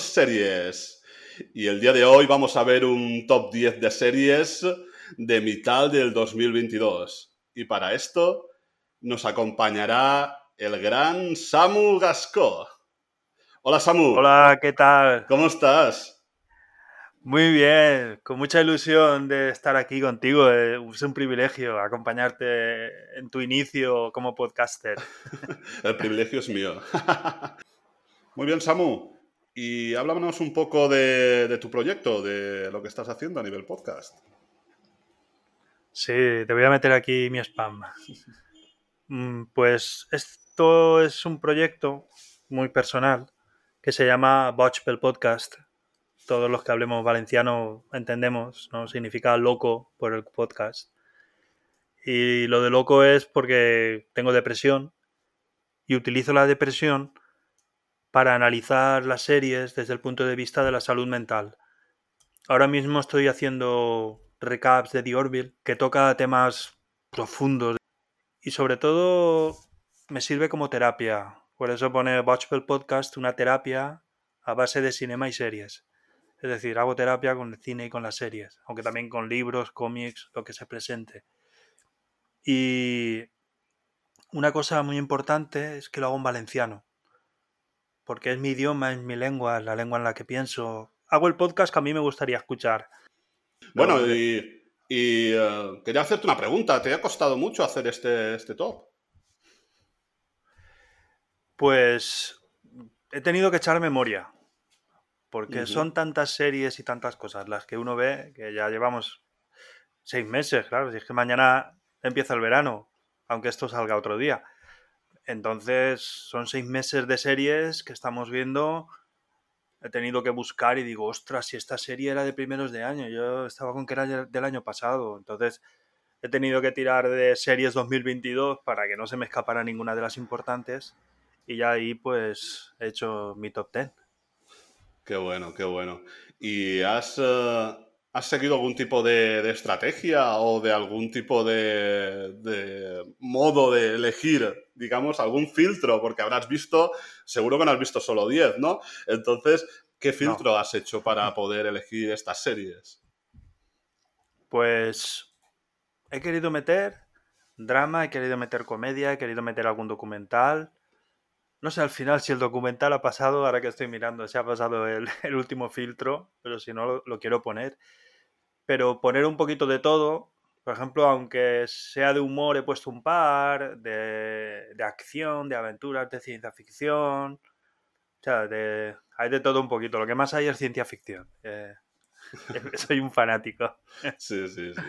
Series. Y el día de hoy vamos a ver un top 10 de series de mitad del 2022. Y para esto nos acompañará el gran Samu Gasco. Hola Samu. Hola, ¿qué tal? ¿Cómo estás? Muy bien, con mucha ilusión de estar aquí contigo. Eh, es un privilegio acompañarte en tu inicio como podcaster. El privilegio es mío. Muy bien, Samu. Y háblanos un poco de, tu proyecto, de lo que estás haciendo a nivel podcast. Sí, te voy a meter aquí mi spam. Mm, pues esto es un proyecto muy personal que se llama Botchpel Podcast todos los que hablemos valenciano entendemos, ¿no? Significa loco por el podcast. Y lo de loco es porque tengo depresión y utilizo la depresión para analizar las series desde el punto de vista de la salud mental. Ahora mismo estoy haciendo recaps de The Orville que toca temas profundos y sobre todo me sirve como terapia. Por eso pone Watchable Podcast una terapia a base de cinema y series. Es decir, hago terapia con el cine y con las series, aunque también con libros, cómics, lo que se presente. Y una cosa muy importante es que lo hago en valenciano, porque es mi idioma, es mi lengua, es la lengua en la que pienso. Hago el podcast que a mí me gustaría escuchar. Bueno, y, eh, quería hacerte una pregunta. ¿Te ha costado mucho hacer este, este top? Pues he tenido que echar memoria porque son tantas series y tantas cosas las que uno ve que ya llevamos seis meses, claro, si es que mañana empieza el verano, aunque esto salga otro día. Entonces son seis meses de series que estamos viendo. He tenido que buscar y digo, ostras, si esta serie era de primeros de año, yo estaba con que era del año pasado. Entonces he tenido que tirar de series 2022 para que no se me escapara ninguna de las importantes. Y ya ahí pues he hecho mi top 10. Qué bueno, qué bueno. ¿Y has, eh, has seguido algún tipo de, estrategia o de algún tipo de, modo de elegir, digamos, algún filtro? Porque habrás visto, seguro que no has visto solo 10, ¿no? Entonces, ¿qué filtro has hecho para poder elegir estas series? Pues he querido meter drama, he querido meter comedia, he querido meter algún documental no sé al final si el documental ha pasado, ahora que estoy mirando, si ha pasado el, último filtro, pero si no lo, quiero poner. Pero poner un poquito de todo, por ejemplo, aunque sea de humor, he puesto un par, de, acción, de aventuras, de ciencia ficción. O sea, hay de todo un poquito. Lo que más hay es ciencia ficción. Eh, soy un fanático. Sí, sí, sí.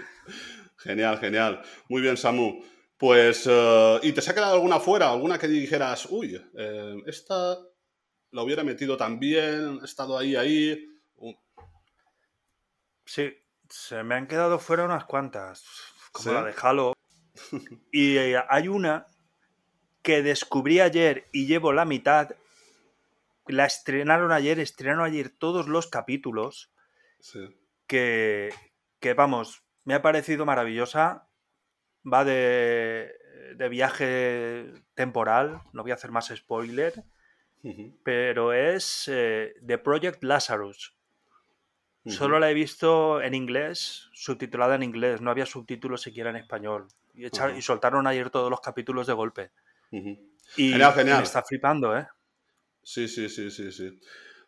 Genial, genial. Muy bien, Samu. Pues, eh, ¿y te se ha quedado alguna fuera? ¿Alguna que dijeras, uy, eh, esta la hubiera metido también, he estado ahí, ahí? Sí, se me han quedado fuera unas cuantas, como la de Halo. y eh, hay una que descubrí ayer y llevo la mitad. La estrenaron ayer, estrenaron ayer todos los capítulos. Sí. Que, que, vamos, me ha parecido maravillosa va de, viaje temporal, no voy a hacer más spoiler, pero es eh, The Project Lazarus. Solo la he visto en inglés, subtitulada en inglés, no había subtítulos siquiera en español. Y, y soltaron ayer todos los capítulos de golpe. Y genial, genial. me está flipando, ¿eh? Sí, sí, sí, sí, sí.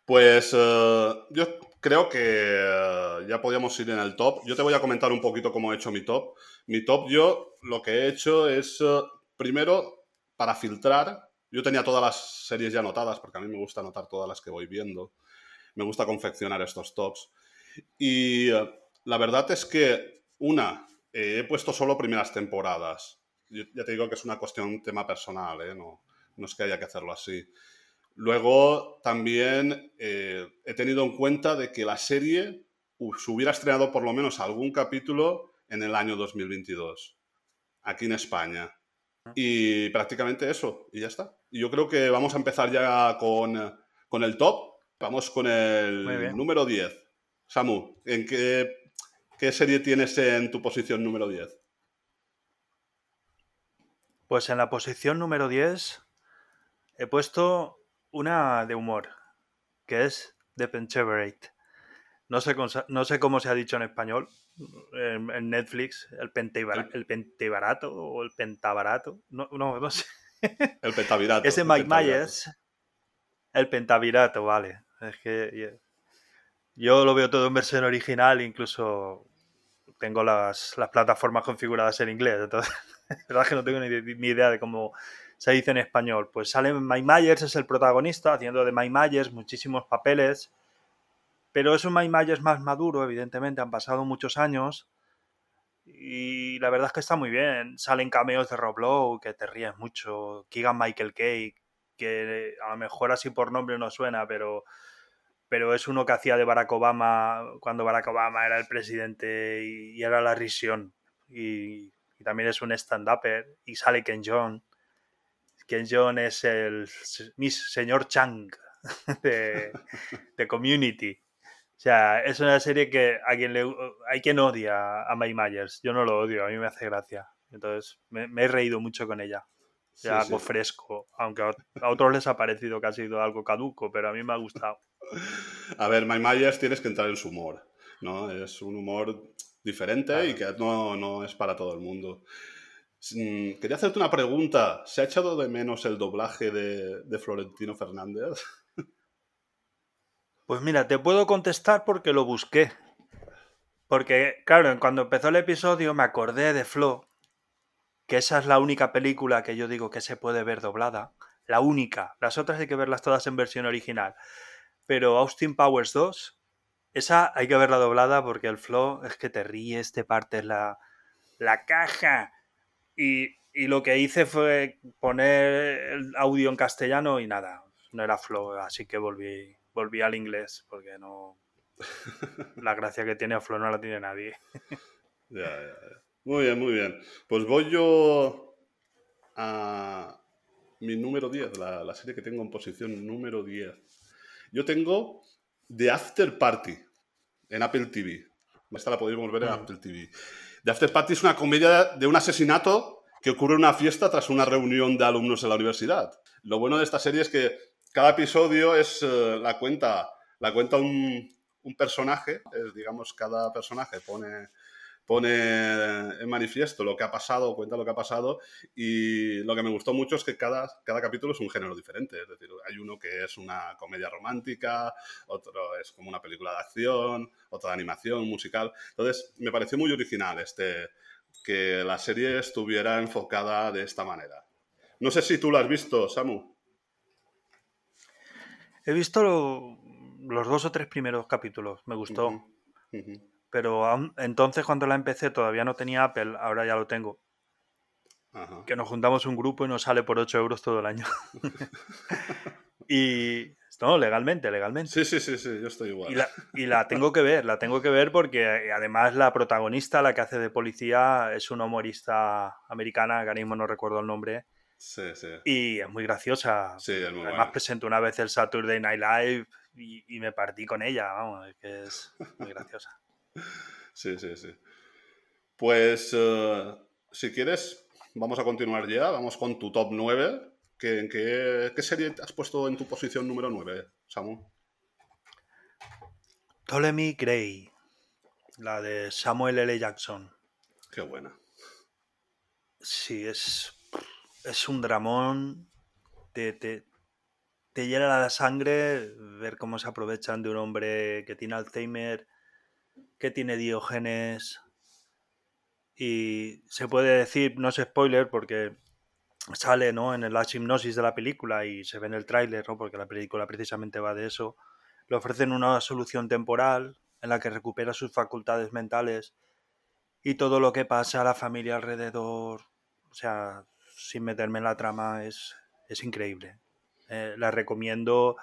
Pues eh, yo creo que eh, ya podíamos ir en el top. Yo te voy a comentar un poquito cómo he hecho mi top. Mi top yo lo que he hecho es, eh, primero, para filtrar, yo tenía todas las series ya anotadas, porque a mí me gusta anotar todas las que voy viendo. Me gusta confeccionar estos tops. Y la verdad es que, una, he puesto solo primeras temporadas. ya te digo que es una cuestión, tema personal, no, no es que haya que hacerlo así. Luego también eh, he tenido en cuenta de que la serie se hubiera estrenado por lo menos algún capítulo en el año 2022, aquí en España. Y prácticamente eso, y ya está. Y yo creo que vamos a empezar ya con, el top. Vamos con el número 10. Samu, ¿en qué, qué serie tienes en tu posición número 10? Pues en la posición número 10 he puesto una de humor, que es The Penteverate. No sé, no sé cómo se ha dicho en español, en, Netflix, el, el pentebarato o el pentabarato, no, no, no sé. El pentavirato. Ese Mike Myers, el pentavirato, vale. Es que yo lo veo todo en versión original, incluso tengo las, las plataformas configuradas en inglés, entonces, la verdad es que no tengo ni, idea de cómo se dice en español. Pues sale Mike Myers, es el protagonista, haciendo de Mike Myers muchísimos papeles, pero es un Mike Myers más maduro, evidentemente, han pasado muchos años. Y la verdad es que está muy bien. Salen cameos de Rob Lowe, que te ríes mucho. Keegan Michael Kay, que a lo mejor así por nombre no suena, pero, pero es uno que hacía de Barack Obama cuando Barack Obama era el presidente y, era la risión. Y, y también es un stand-upper. Y sale Ken John. Ken John es el señor Chang de, Community. O sea, es una serie que a quien le, hay quien odia a Mike Myers. Yo no lo odio, a mí me hace gracia. Entonces, me, he reído mucho con ella. algo fresco, aunque a otros les ha parecido que ha sido algo caduco, pero a mí me ha gustado. A ver, Mike Myers tienes que entrar en su humor, ¿no? Es un humor diferente y que no, no es para todo el mundo. Mm, quería hacerte una pregunta. ¿Se ha echado de menos el doblaje de, Florentino Fernández? Pues mira, te puedo contestar porque lo busqué. Porque, claro, cuando empezó el episodio me acordé de Flo, que esa es la única película que yo digo que se puede ver doblada. La única. Las otras hay que verlas todas en versión original. Pero Austin Powers 2, esa hay que verla doblada porque el Flo es que te ríes, te partes la, la caja y, lo que hice fue poner el audio en castellano y nada, no era flow, así que volví, volví al inglés porque no. La gracia que tiene flow no la tiene nadie. Muy bien, muy bien. Pues voy yo a mi número 10, la, serie que tengo en posición número 10. Yo tengo The After Party en Apple TV. Esta la podéis ver en mm. Apple TV. The After Party es una comedia de un asesinato que ocurre en una fiesta tras una reunión de alumnos en la universidad. Lo bueno de esta serie es que cada episodio es eh, la cuenta, la cuenta un, personaje, digamos, cada personaje pone pone en manifiesto lo que ha pasado, cuenta lo que ha pasado y lo que me gustó mucho es que cada, cada capítulo es un género diferente, es decir, hay uno que es una comedia romántica, otro es como una película de acción, otro de animación, musical, entonces me pareció muy original este, que la serie estuviera enfocada de esta manera. No sé si tú lo has visto, Samu. He visto los dos o tres primeros capítulos, me gustó. Pero entonces cuando la empecé todavía no tenía Apple, ahora ya lo tengo. Que nos juntamos un grupo y nos sale por 8 euros todo el año. y no, legalmente, legalmente. Sí, sí, sí, sí, yo estoy igual. Y la, tengo que ver, la tengo que ver porque eh, además la protagonista, la que hace de policía, es una humorista americana, que ahora mismo no recuerdo el nombre. Sí, sí. Y es muy graciosa. Sí, es muy Además presento una vez el Saturday Night Live y, me partí con ella, vamos, es que es muy graciosa. Sí, sí, sí. Pues eh, si quieres, vamos a continuar ya, vamos con tu top 9. ¿Qué, qué, serie has puesto en tu posición número 9, Samu? Ptolemy Gray, la de Samuel L. Jackson. Qué buena. Sí, es, es un dramón. Te, te, te llena la sangre ver cómo se aprovechan de un hombre que tiene Alzheimer, que tiene Diógenes. Y se puede decir, no es spoiler porque sale ¿no? en la hipnosis de la película y se ve en el tráiler, ¿no? porque la película precisamente va de eso, le ofrecen una solución temporal en la que recupera sus facultades mentales y todo lo que pasa a la familia alrededor, o sea, sin meterme en la trama, es, es increíble. Eh, la recomiendo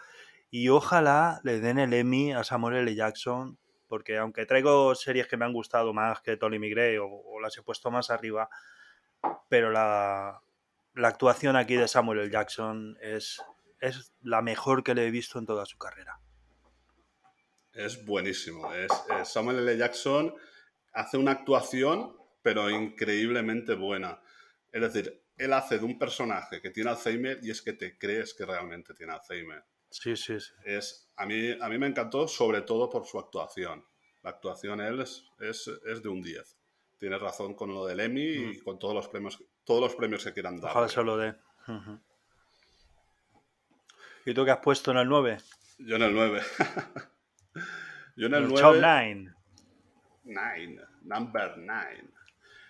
y ojalá le den el Emmy a Samuel L. Jackson, porque aunque traigo series que me han gustado más que Tolly Migray o las he puesto más arriba, pero la, actuación aquí de Samuel L. Jackson es, es la mejor que le he visto en toda su carrera. Es buenísimo. Samuel L. Jackson hace una actuación, pero increíblemente buena. Es decir, él hace de un personaje que tiene Alzheimer y es que te crees que realmente tiene Alzheimer. Sí, sí, sí. Es, a, mí, a mí me encantó sobre todo por su actuación. La actuación él es, es, es de un 10. Tienes razón con lo del Emmy y Mm. con todos los premios, todos los premios que quieran dar. Ojalá se lo dé. ¿Y tú qué has puesto en el 9? Yo en el 9. Yo en el el 9. top 9. Nine, number 9.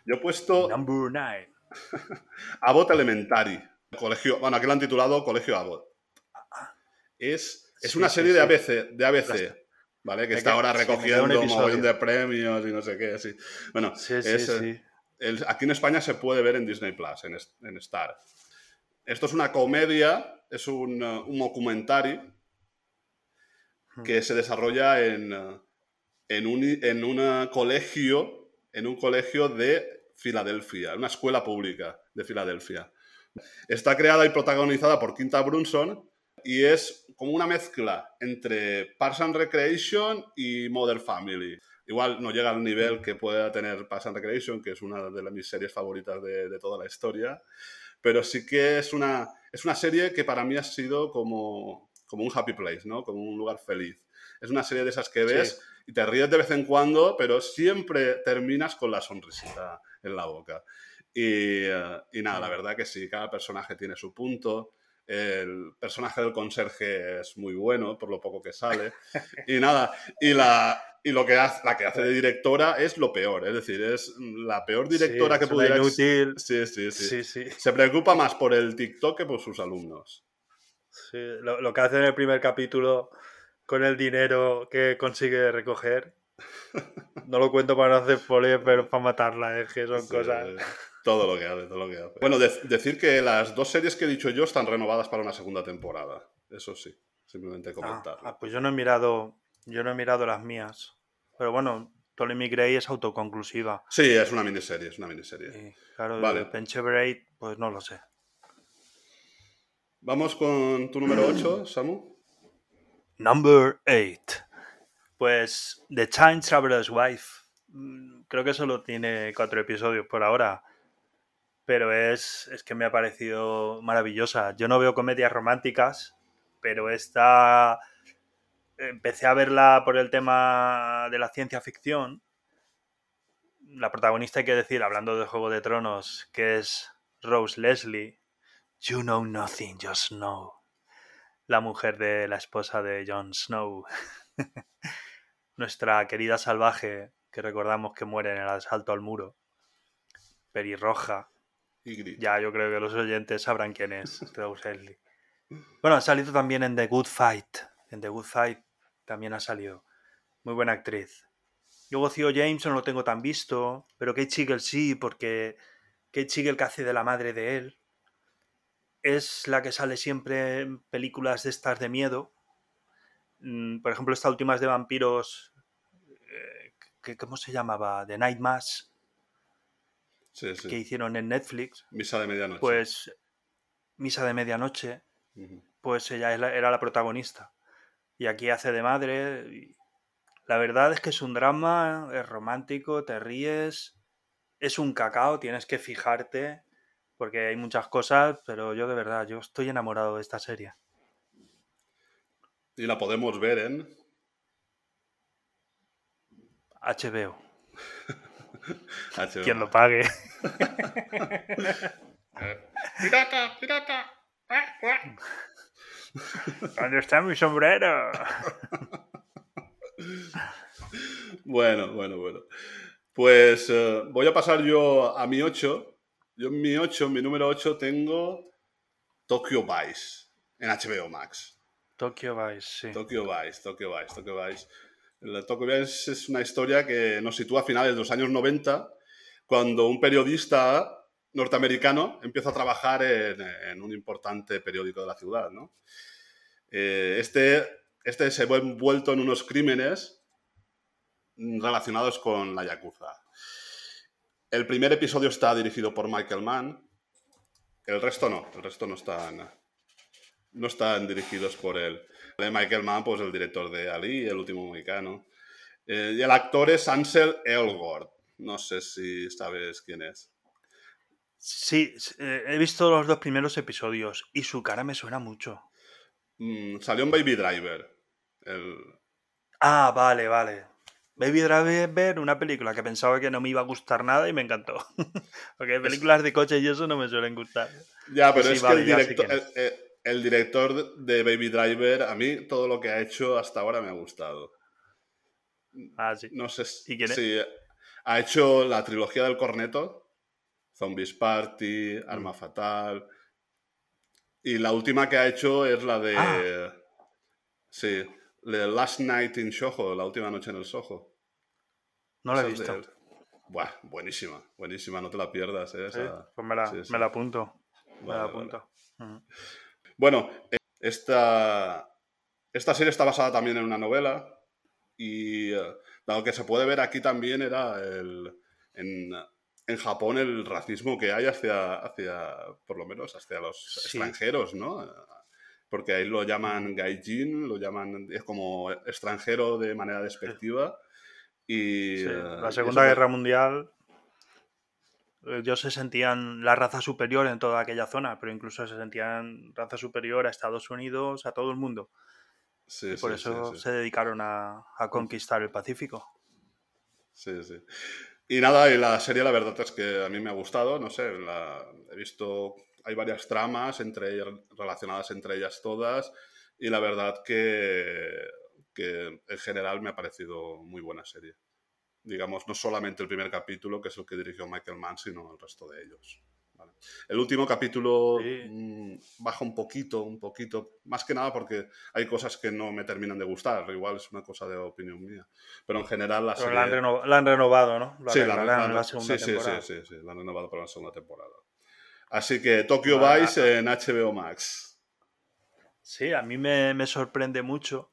Yo he puesto Number 9. Abbott Elementary. Colegio, bueno, aquí lo han titulado Colegio Abbott. Es, es Sí, una serie sí. de ABC, de ABC ¿vale? Que está ahora recogiendo un mogollón de premios y no sé qué. Bueno, es, eh, el- aquí en España se puede ver en Disney Plus, en, en Star. Esto es una comedia, es un, uh, un documentary Hmm. que se desarrolla en, uh, en un, en un colegio, en un colegio de Filadelfia, una escuela pública de Filadelfia. Está creada y protagonizada por Quinta Brunson y es como una mezcla entre Parks and Recreation y Modern Family. Igual no llega al nivel que pueda tener Parks and Recreation, que es una de las- mis series favoritas de, de toda la historia, pero sí que es una, es una serie que para mí ha sido como, como un happy place, ¿no? Como un lugar feliz. Es una serie de esas que ves y te ríes de vez en cuando, pero siempre terminas con la sonrisita en la boca. Y, eh, y nada, la verdad que sí, cada personaje tiene su punto. El personaje del conserje es muy bueno, por lo poco que sale. Y nada, y, la, y lo que hace, la que hace de directora es lo peor. Es decir, es la peor directora Sí, que pudiera inútil. Sí, sí, sí, Sí, sí. Se preocupa más por el TikTok que por sus alumnos. Sí, Lo, lo que hace en el primer capítulo con el dinero que consigue recoger. No lo cuento para no hacer spoiler, pero para matarla, es que son cosas. Todo lo que hace, todo lo que hace. Bueno, de- decir que las dos series que he dicho yo están renovadas para una segunda temporada. Eso sí, simplemente Ah, comentarlo. ah, pues yo no he mirado, yo no he mirado las mías. Pero bueno, Ptolemy Gray es autoconclusiva. Sí, es una miniserie, es una miniserie. Claro, Vale. el Pencheverate, pues no lo sé. Vamos con tu número 8, Samu. Number 8. Pues The Time Traveler's Wife. Mm, Creo que solo tiene cuatro episodios por ahora. Pero es, es que me ha parecido maravillosa. Yo no veo comedias románticas, pero esta empecé a verla por el tema de la ciencia ficción. La protagonista, hay que decir, hablando de Juego de Tronos, que es Rose Leslie. You know nothing, just know la mujer de la esposa de Jon Snow. Nuestra querida salvaje, que recordamos que muere en el asalto al muro. Pelirroja. Y. Ya, yo creo que los oyentes sabrán quién es Rose Leslie. Bueno, ha salido también en The Good Fight. En The Good Fight también ha salido. Muy buena actriz. Luego Theo James no lo tengo tan visto, pero Kate Siegel sí, porque Kate Siegel que hace de la madre de él es la que sale siempre en películas de estas de miedo. Mm, Por ejemplo, esta última es de vampiros. eh, ¿Cómo se llamaba? The Night Mass, Sí, sí. que hicieron en Netflix. Misa de medianoche. Pues Misa de Medianoche, pues ella era la protagonista. Y aquí hace de madre. La verdad es que es un drama, es romántico, te ríes, es un cacao, tienes que fijarte, porque hay muchas cosas, pero yo de verdad, yo estoy enamorado de esta serie. Y la podemos ver en. HBO. quien lo pague. ¡Pirata! ¡Pirata! ¿Dónde está mi sombrero? Bueno, bueno, bueno. Pues eh, voy a pasar yo a mi 8. Yo en mi 8, mi número 8, tengo Tokyo Vice en HBO Max. Tokyo Vice, sí. Tokyo Vice, Tokyo Vice, Tokyo Vice. El Tokyo Vice es una historia que nos sitúa a finales de los años 90, cuando un periodista norteamericano empieza a trabajar en, un importante periódico de la ciudad. Eh, este, este se ve envuelto en unos crímenes relacionados con la Yakuza. El primer episodio está dirigido por Michael Mann, el resto no, el resto no están, no están dirigidos por él. De Michael Mann, pues el director de Ali, El último mexicano. Eh, y el actor es Ansel Elgort. No sé si sabes quién es. Sí, eh, he visto los dos primeros episodios y su cara me suena mucho. Mm, salió en Baby Driver. El... Ah, vale, vale. Baby Driver, una película que pensaba que no me iba a gustar nada y me encantó. Porque películas de coche y eso no me suelen gustar. Ya, pero es que el director, el, director de Baby Driver, a mí todo lo que ha hecho hasta ahora me ha gustado. Ah, sí. No sé ¿Y quién es? ha hecho la trilogía del corneto, Zombies Party, Arma mm. Fatal. Y la última que ha hecho es la de. Ah. Sí, The Last Night in Soho, la última noche en el Soho. No la he visto. Buah, buenísima, buenísima, no te la pierdas. ¿eh? Pues me la, apunto. me la apunto. Bueno, eh, esta, esta serie está basada también en una novela y eh, lo que se puede ver aquí también era el, en, en, Japón el racismo que hay hacia, hacia por lo menos, hacia los extranjeros, ¿no? Porque ahí lo llaman gaijin, lo llaman, es como extranjero de manera despectiva. Y, eh, La Segunda Guerra Mundial ellos se sentían la raza superior en toda aquella zona, pero incluso se sentían raza superior a Estados Unidos, a todo el mundo. y por eso se dedicaron a, conquistar el Pacífico. Sí, sí. Y nada, y la serie la verdad es que a mí me ha gustado, no sé, he visto, hay varias tramas entre relacionadas entre ellas todas, y la verdad que, que en general me ha parecido muy buena serie digamos, no solamente el primer capítulo, que es el que dirigió Michael Mann, sino el resto de ellos. El último capítulo mm, baja un poquito, un poquito, más que nada porque hay cosas que no me terminan de gustar, igual es una cosa de opinión mía, pero en general la, serie... la, han, renovado, ¿no? sí, la, la, segunda sí, temporada. Sí, sí, sí, la han renovado para la segunda temporada. Así que Tokyo Vice en HBO Max. Sí, a mí me, me sorprende mucho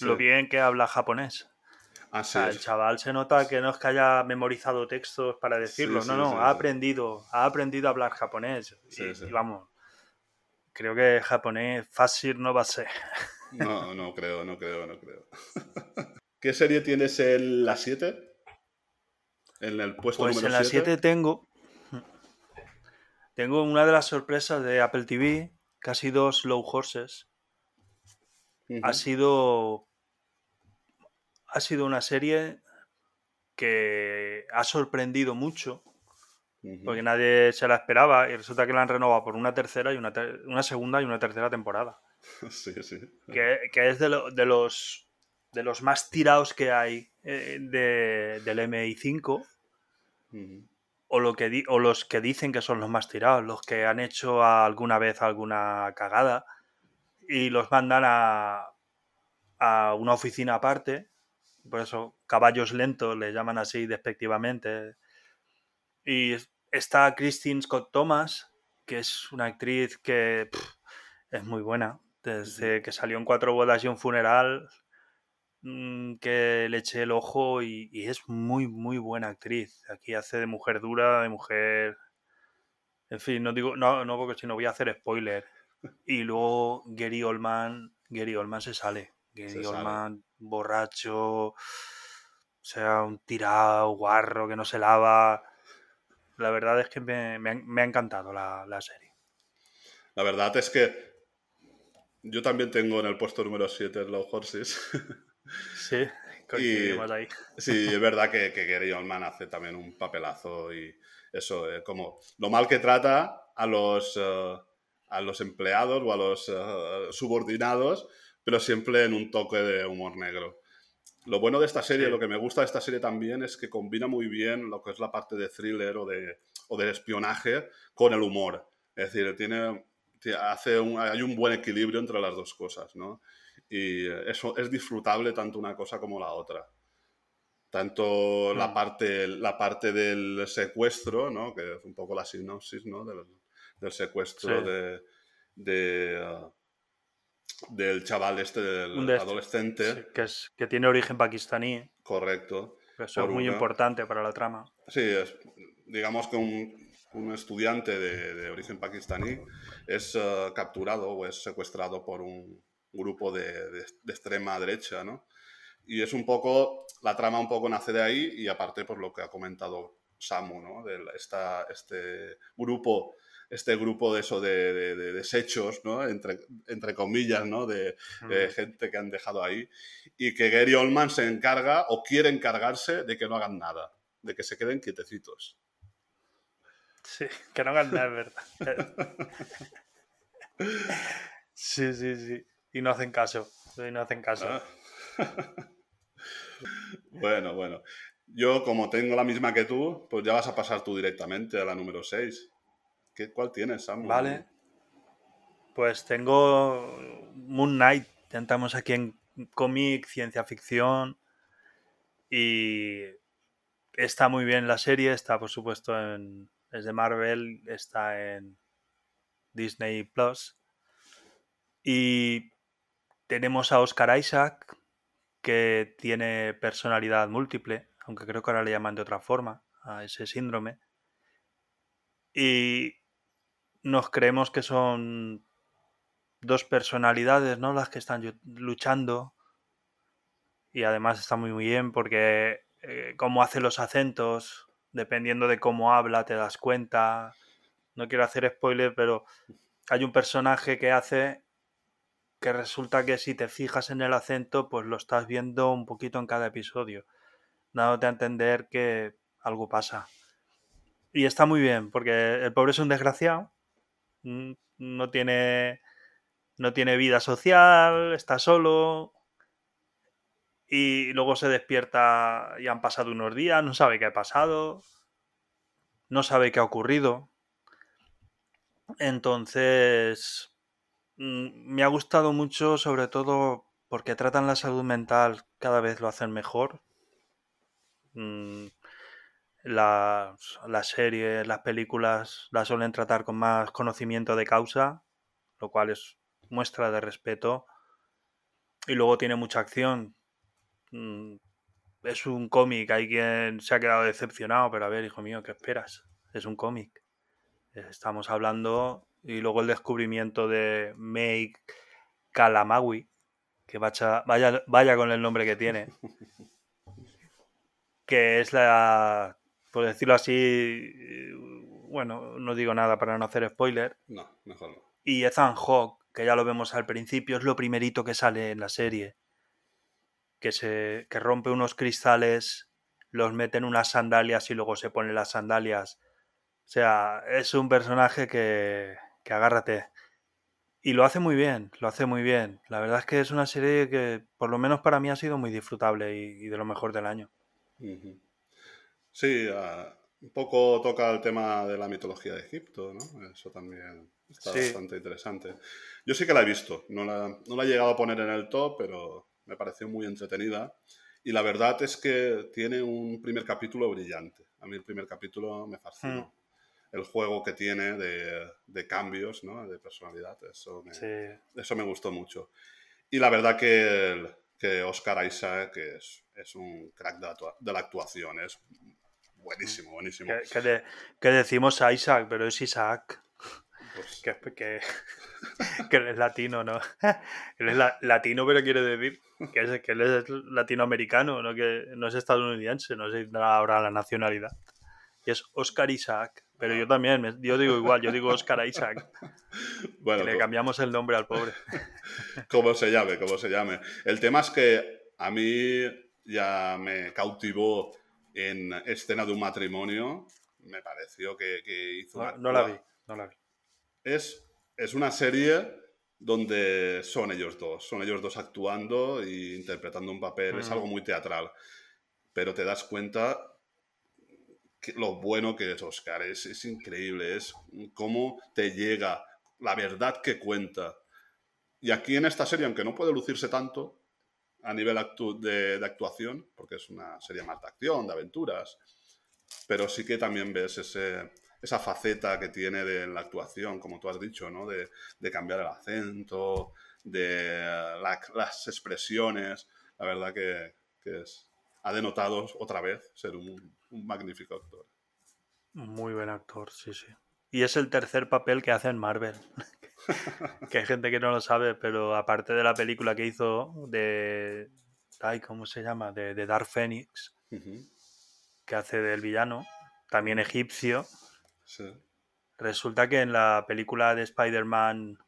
lo bien que habla japonés el chaval se nota que no es que haya memorizado textos para decirlo, no, no, ha aprendido, ha aprendido a hablar japonés. Y, vamos, creo que japonés fácil no va a ser. No, no creo, no creo, no creo. ¿Qué serie tienes en la 7? En el puesto pues en la 7 tengo tengo una de las sorpresas de Apple TV, que ha sido Slow Horses. Ha sido ha sido una serie que ha sorprendido mucho, porque nadie se la esperaba y resulta que la han renovado por una tercera y una, una segunda y una tercera temporada. Sí, sí. Que, es de, los, de los más tirados que hay eh, del MI5. O, lo que o los que dicen que son los más tirados, los que han hecho alguna vez alguna cagada y los mandan a, a una oficina aparte por eso caballos lentos le llaman así despectivamente. Y está Christine Scott Thomas, que es una actriz que es muy buena. Desde que salió en Cuatro bodas y un funeral, mm, que le eché el ojo y, es muy, muy buena actriz. Aquí hace de mujer dura, de mujer... En fin, no digo, no, no porque si no voy a hacer spoiler. Y luego Gary Oldman, Gary Oldman se sale. Gary Oldman borracho, o sea, un tirado, guarro, que no se lava. La verdad es que me, ha encantado la, serie. La verdad es que yo también tengo en el puesto número 7 Low Horses. Sí, coincidimos ahí. Sí, es verdad que, que Gary Oldman hace también un papelazo y eso, eh, como lo mal que trata a los, eh, a los empleados o a los eh, subordinados pero siempre en un toque de humor negro. Lo bueno de esta serie, lo que me gusta de esta serie también es que combina muy bien lo que es la parte de thriller o de, o de espionaje con el humor. Es decir, tiene, hace hay un buen equilibrio entre las dos cosas, ¿no? Y eso es disfrutable tanto una cosa como la otra. Tanto la, mm. parte, la parte del secuestro, ¿no? Que es un poco la sinopsis, ¿no? Del, del secuestro de, de uh, del chaval este, del adolescente. que, es, que tiene origen pakistaní. Correcto. Eso es muy importante para la trama. Sí, es, digamos que un, un estudiante de, de, origen pakistaní es uh, capturado o es secuestrado por un grupo de, de, extrema derecha, ¿no? Y es un poco, la trama un poco nace de ahí y aparte por lo que ha comentado Samu, ¿no? De esta, este grupo este grupo de eso de, desechos, ¿no? Entre, entre comillas, ¿no? De, gente que han dejado ahí. Y que Gary Oldman se encarga o quiere encargarse de que no hagan nada, de que se queden quietecitos. Sí, que no hagan nada, es verdad. sí, sí, sí. Y no hacen caso. Y no hacen caso. Ah. bueno, bueno. Yo, como tengo la misma que tú, pues ya vas a pasar tú directamente a la número 6. ¿Cuál tienes, Sam? Vale. Pues tengo Moon Knight. Tentamos aquí en cómic, ciencia ficción. Y está muy bien la serie. Está, por supuesto, en. Es de Marvel. Está en Disney Plus. Y tenemos a Oscar Isaac, que tiene personalidad múltiple, aunque creo que ahora le llaman de otra forma a ese síndrome. Y nos creemos que son dos personalidades, ¿no? Las que están luchando. Y además está muy, bien porque eh, cómo hace los acentos, dependiendo de cómo habla, te das cuenta. No quiero hacer spoiler, pero hay un personaje que hace que resulta que si te fijas en el acento, pues lo estás viendo un poquito en cada episodio, dándote a entender que algo pasa. Y está muy bien, porque el pobre es un desgraciado, no tiene, no tiene vida social, está solo y luego se despierta y han pasado unos días, no sabe qué ha pasado, no sabe qué ha ocurrido. Entonces, mm, me ha gustado mucho, sobre todo porque tratan la salud mental, cada vez lo hacen mejor. Las, las series, las películas las suelen tratar con más conocimiento de causa, lo cual es muestra de respeto. Y luego tiene mucha acción. Mm, es un cómic, hay quien se ha quedado decepcionado, pero a ver, hijo mío, ¿qué esperas? Es un cómic. Estamos hablando. Y luego el descubrimiento de Make Kalamawi, que vaya, vaya, vaya con el nombre que tiene. que es la por decirlo así, bueno, no digo nada para no hacer spoiler. No, mejor no. Y Ethan Hawke, que ya lo vemos al principio, es lo primerito que sale en la serie. Que, se, que rompe unos cristales, los mete en unas sandalias y luego se pone las sandalias. O sea, es un personaje que, que agárrate. Y lo hace muy bien, lo hace muy bien. La verdad es que es una serie que, por lo menos para mí, ha sido muy disfrutable y, de lo mejor del año. Sí, ah, un poco toca el tema de la mitología de Egipto, ¿no? Eso también está bastante interesante. Yo sí que la he visto, no la, no la he llegado a poner en el top, pero me pareció muy entretenida. Y la verdad es que tiene un primer capítulo brillante. A mí el primer capítulo me fascinó. Hmm. El juego que tiene de, de, cambios, ¿no? De personalidad, eso me, eso me gustó mucho. Y la verdad que, que Oscar Isaac es, es un crack de, de la actuación, es Buenísimo, buenísimo. Que, decimos a Isaac, pero es Isaac. Pues que, que, que, él es latino, ¿no? él es latino, pero quiere decir que, es, que él es latinoamericano, ¿no? que no es estadounidense, no sé ahora la nacionalidad. Y es Oscar Isaac, pero yo también, yo digo igual, yo digo Oscar Isaac. Bueno, le cambiamos el nombre al pobre. como se llame, como se llame. El tema es que a mí ya me cautivó en Escena de un matrimonio, me pareció que, hizo... No, no, la vi, no la vi. Es, es una serie donde son ellos dos, son ellos dos actuando e interpretando un papel, es algo muy teatral, pero te das cuenta que lo bueno que es Oscar, es, es increíble, es cómo te llega la verdad que cuenta. Y aquí en esta serie, aunque no puede lucirse tanto, a nivel de, actuación, porque es una serie más de acción, de aventuras, pero sí que también ves esa faceta que tiene de la actuación, como tú has dicho, ¿no? de, cambiar el acento, de las expresiones. La verdad que, ha denotado otra vez ser un magnífico actor. Muy buen actor, sí, sí. Y es el tercer papel que hace en Marvel. Que hay gente que no lo sabe, pero aparte de la película que hizo de. Ay, ¿cómo se llama? De, Dark Phoenix, que hace del villano. también egipcio. Sí. Resulta que en la película de Spider-Man.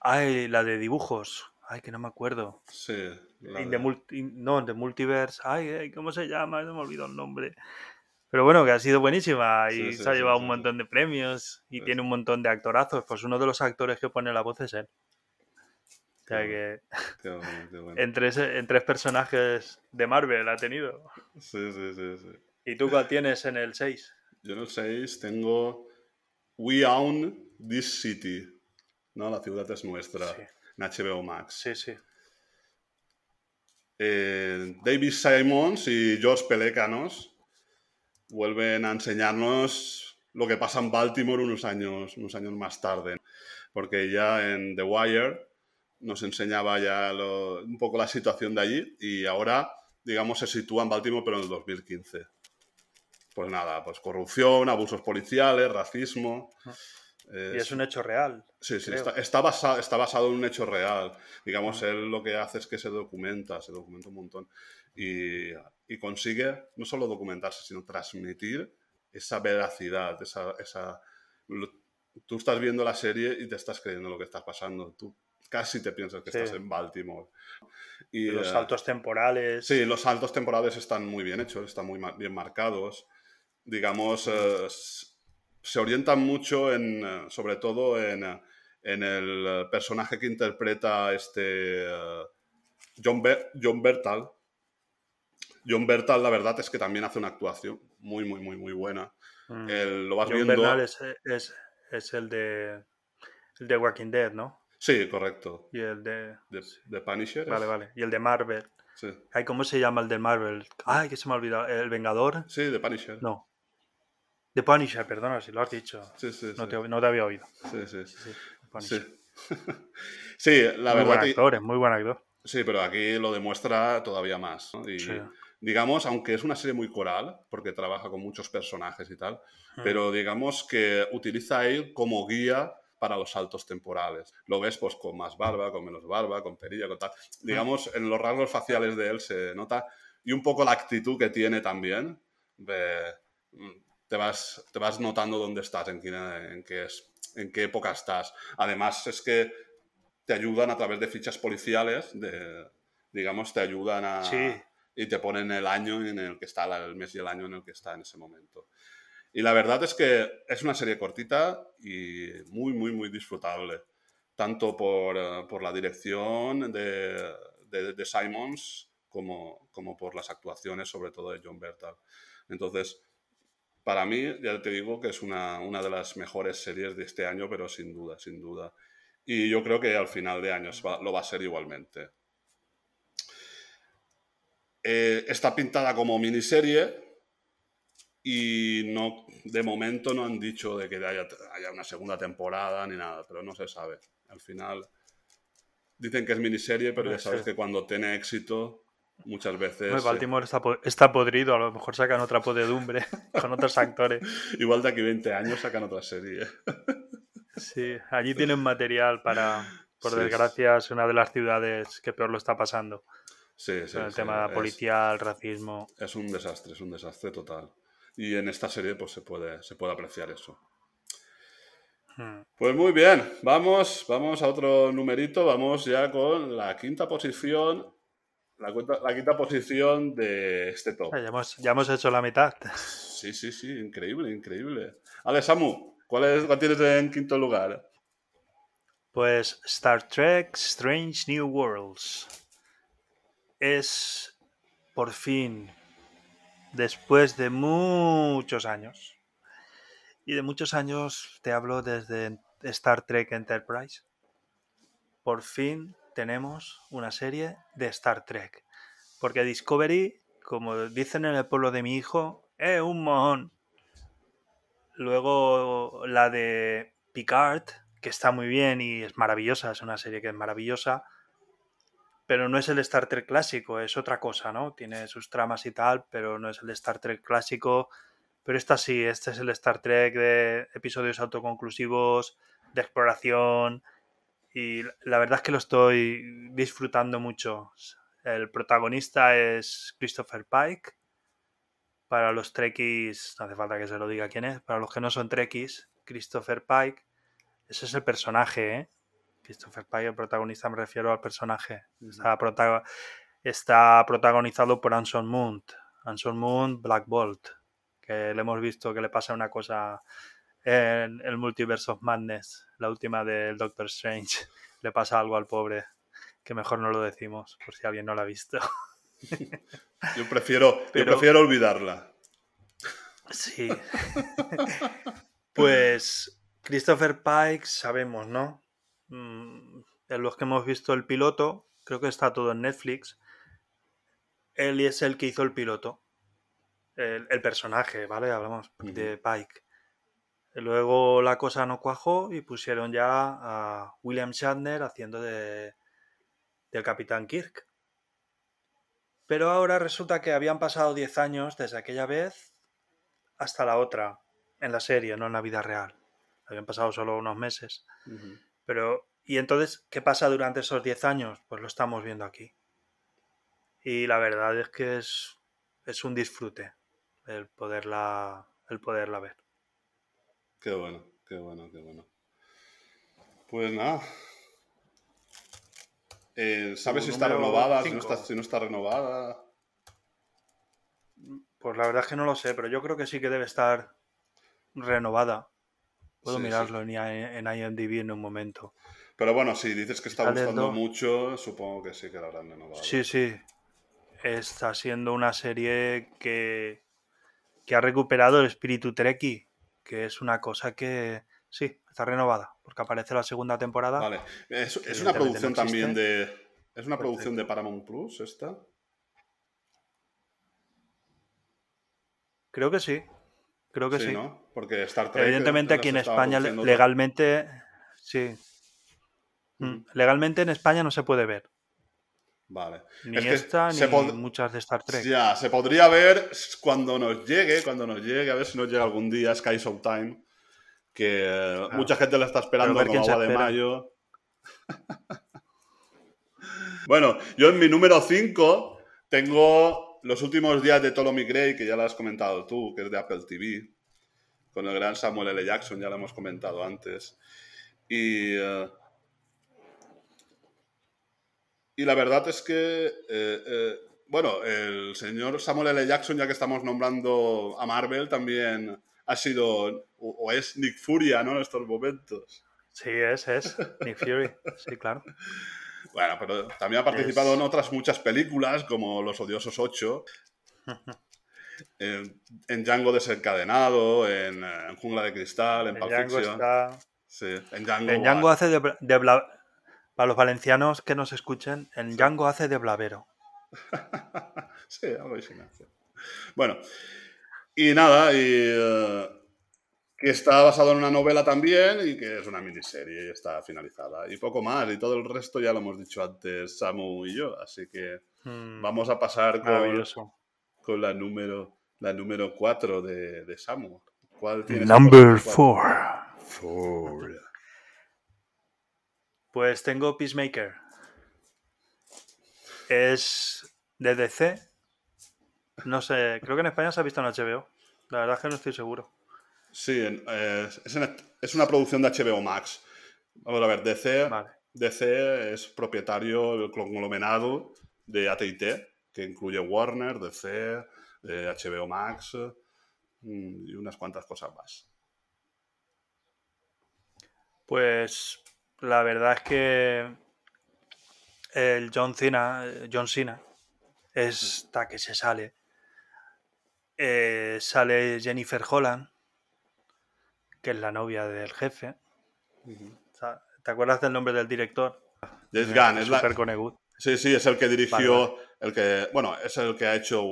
Ay, la de dibujos. Ay, que no me acuerdo. Sí. la de- the multi- no, The Multiverse. Ay, ay, ¿cómo se llama? No me olvido el nombre. Pero bueno, que ha sido buenísima y Sí, sí, se ha llevado sí, un montón de premios y Sí. tiene un montón de actorazos. Pues uno de los actores que pone la voz es él. O sea que Qué bueno, qué bueno. en tres, en tres personajes de Marvel ha tenido. Sí, sí, sí, sí. ¿Y tú cuál tienes en el 6? Yo en el 6 tengo We Own This City. ¿No? La ciudad es nuestra. Sí. En HBO Max. Sí, sí. Eh, David Simons y George Pelécanos vuelven a enseñarnos lo que pasa en Baltimore unos años, unos años más tarde. Porque ya en The Wire nos enseñaba ya lo- un poco la situación de allí y ahora, digamos, se sitúa en Baltimore pero en el 2015. Pues nada, pues corrupción, abusos policiales, racismo. Y es un hecho real. Sí, sí, está, está, basa- está basado en un hecho real. Digamos, él lo que hace es que se documenta, se documenta un montón. Y, y consigue no solo documentarse, sino transmitir esa veracidad, esa... esa lo- tú estás viendo la serie y te estás creyendo lo que está pasando. Tú casi te piensas que Sí. estás en Baltimore. Y, Los eh, saltos temporales. Sí, los saltos temporales están muy bien hechos, están muy bien marcados. Digamos, eh, se orientan mucho en, eh, sobre todo en, eh, en el personaje que interpreta este eh, John, John Bertal. John Bertal, la verdad es que también hace una actuación muy, muy, muy, muy buena. Mm. El- lo vas John viendo. Bernal es, es- es el de el de Walking Dead, ¿no? Sí, correcto. Y el de. De, de Punisher. Vale, es- vale. Y el de Marvel. Sí. Ay, ¿cómo se llama el de Marvel? Ay, que se me ha olvidado. ¿El Vengador? sí, de Punisher. No. The Punisher, perdona si lo has dicho. Sí, sí, No sí. te, no te había oído. Sí, sí. Sí, sí. Sí. La muy verdad. buen actor, es muy buen actor. Sí, pero aquí lo demuestra todavía más. ¿no? Y, Sí. Digamos, aunque es una serie muy coral, porque trabaja con muchos personajes y tal, Mm. pero digamos que utiliza a él como guía para los saltos temporales. Lo ves pues con más barba, con menos barba, con perilla, con tal. Digamos, en los rasgos faciales de él se nota y un poco la actitud que tiene también. de- mm, te, vas, te vas notando dónde estás, en qué, en, qué es, en qué época estás. Además, es que te ayudan a través de fichas policiales, de, digamos, te ayudan a... Sí. Y te ponen el año en el que está, el mes y el año en el que está en ese momento. Y la verdad es que es una serie cortita y muy, muy, muy disfrutable. Tanto por, eh, por la dirección de, de, de Simons como, como por las actuaciones, sobre todo de John Bertal. Entonces, para mí, ya te digo que es una, una de las mejores series de este año, pero sin duda, sin duda. Y yo creo que al final de años lo va a ser igualmente. Eh, está pintada como miniserie y no, de momento no han dicho de que haya, haya una segunda temporada ni nada, pero no se sabe. Al final dicen que es miniserie, pero ya sabes que cuando tiene éxito, muchas veces... Eh, Baltimore está podrido, a lo mejor sacan otra podedumbre con otros actores. igual de aquí 20 años sacan otra serie. Sí, allí tienen material para, por Sí. desgracia, es una de las ciudades que peor lo está pasando. Sí, sí, con el sí, tema es- policial, racismo. Es un desastre, es un desastre total. Y en esta serie pues se puede, se puede apreciar eso. Hmm. Pues muy bien, vamos, vamos a otro numerito, vamos ya con la quinta posición, la, cuenta- la quinta posición de este top. Ya hemos, ya hemos hecho la mitad. Sí, sí, sí, increíble, increíble. Ale, Samu, ¿cuál, es, cuál tienes en quinto lugar? Pues Star Trek Strange New Worlds es por fin, después de muchos años, y de muchos años te hablo desde Star Trek Enterprise, por fin tenemos una serie de Star Trek. Porque Discovery, como dicen en el pueblo de mi hijo, es un mojón. Luego la de Picard, que está muy bien y es maravillosa, es una serie que es maravillosa, pero no es el Star Trek clásico, es otra cosa, ¿no? Tiene sus tramas y tal, pero no es el Star Trek clásico. Pero esta sí, este es el Star Trek de episodios autoconclusivos, de exploración, y la verdad es que lo estoy disfrutando mucho. El protagonista es Christopher Pike, para los trekkies, no hace falta que se lo diga quién es, para los que no son trekkies, Christopher Pike, ese es el personaje, ¿eh? Christopher Pike, el protagonista, me refiero al personaje. Está, está protagonizado por Anson Mount. Anson Moon, Black Bolt, que le hemos visto que le pasa una cosa en el Multiverse of Madness, la última del Doctor Strange. Le pasa algo al pobre, que mejor no lo decimos, por si alguien no lo ha visto. Yo prefiero, prefiero olvidarla. Sí. pues Christopher Pike, sabemos, ¿no? Mm, en los que hemos visto el piloto, creo que está todo en Netflix. Él es el que hizo el piloto. El, personaje, ¿vale? Hablamos de Pike. Luego la cosa no cuajó y pusieron ya a William Shatner haciendo de del Capitán Kirk. Pero ahora resulta que habían pasado 10 años desde aquella vez hasta la otra, en la serie, no en la vida real. Habían pasado solo unos meses. Pero, ¿y entonces qué pasa durante esos 10 años? Pues lo estamos viendo aquí. Y la verdad es que es, es un disfrute el poderla, el poderla ver. Qué bueno, qué bueno, qué bueno. Pues nada. Eh, ¿Sabes si está renovada? Si no está, si no está, renovada. Pues la verdad es que no lo sé, pero yo creo que sí que debe estar renovada. Puedo mirarlo En, en IMDb en un momento. Pero bueno, si dices que está gustando mucho, supongo que sí que la habrán renovado. Sí, sí. Está siendo una serie que, que ha recuperado el espíritu Treki, que es una cosa que sí, está renovada, porque aparece la segunda temporada. Vale. Es, una producción también de. ¿Es una producción de Paramount Plus esta? Creo que sí. Creo que sí. ¿no? Porque Star Trek. Evidentemente aquí en España legalmente. Sí. Mm, legalmente en España no se puede ver. Vale. Ni esta ni muchas de Star Trek. Ya, se podría ver cuando nos llegue, cuando nos llegue, a ver si nos llega algún día Sky Time, que mucha gente la está esperando como agua de mayo. bueno, yo en mi número 5 tengo los últimos días de Ptolemy Gray, que ya lo has comentado tú, que es de Apple TV, con el gran Samuel L. Jackson, ya lo hemos comentado antes. Y, eh, y la verdad es que, eh, eh, bueno, el señor Samuel L. Jackson, ya que estamos nombrando a Marvel, también ha sido, o, es Nick Furia, ¿no? En estos momentos. Sí, es, es. Nick Fury, sí, claro. Bueno, pero también ha participado en otras muchas películas, como Los Odiosos 8, en, Django desencadenado, en, Jungla de Cristal, en, Pulp Fiction. Sí, en Django. En Django hace de, Para los valencianos que nos escuchen, en Django hace de blavero. sí, algo así. Bueno, y nada, y, eh, que está basado en una novela también y que es una miniserie y está finalizada. Y poco más, y todo el resto ya lo hemos dicho antes Samu y yo, así que hmm. vamos a pasar con, con, la número la número 4 de, de, Samu. ¿Cuál Number 4. Pues tengo Peacemaker. Es de DC. No sé, creo que en España se ha visto en HBO. La verdad es que no estoy seguro. Sí, es, una producción de HBO Max. Vamos a ver, DC, DC es propietario del conglomerado de AT&T, que incluye Warner, DC, HBO Max mm, y unas cuantas cosas más. Pues la verdad es que el John Cena, John Cena está que se sale. Eh, sale Jennifer Holland, que es la novia del jefe. ¿Te acuerdas del nombre del director? James Gunn, es la... Sí, sí, es el que dirigió, el que, bueno, es el que ha hecho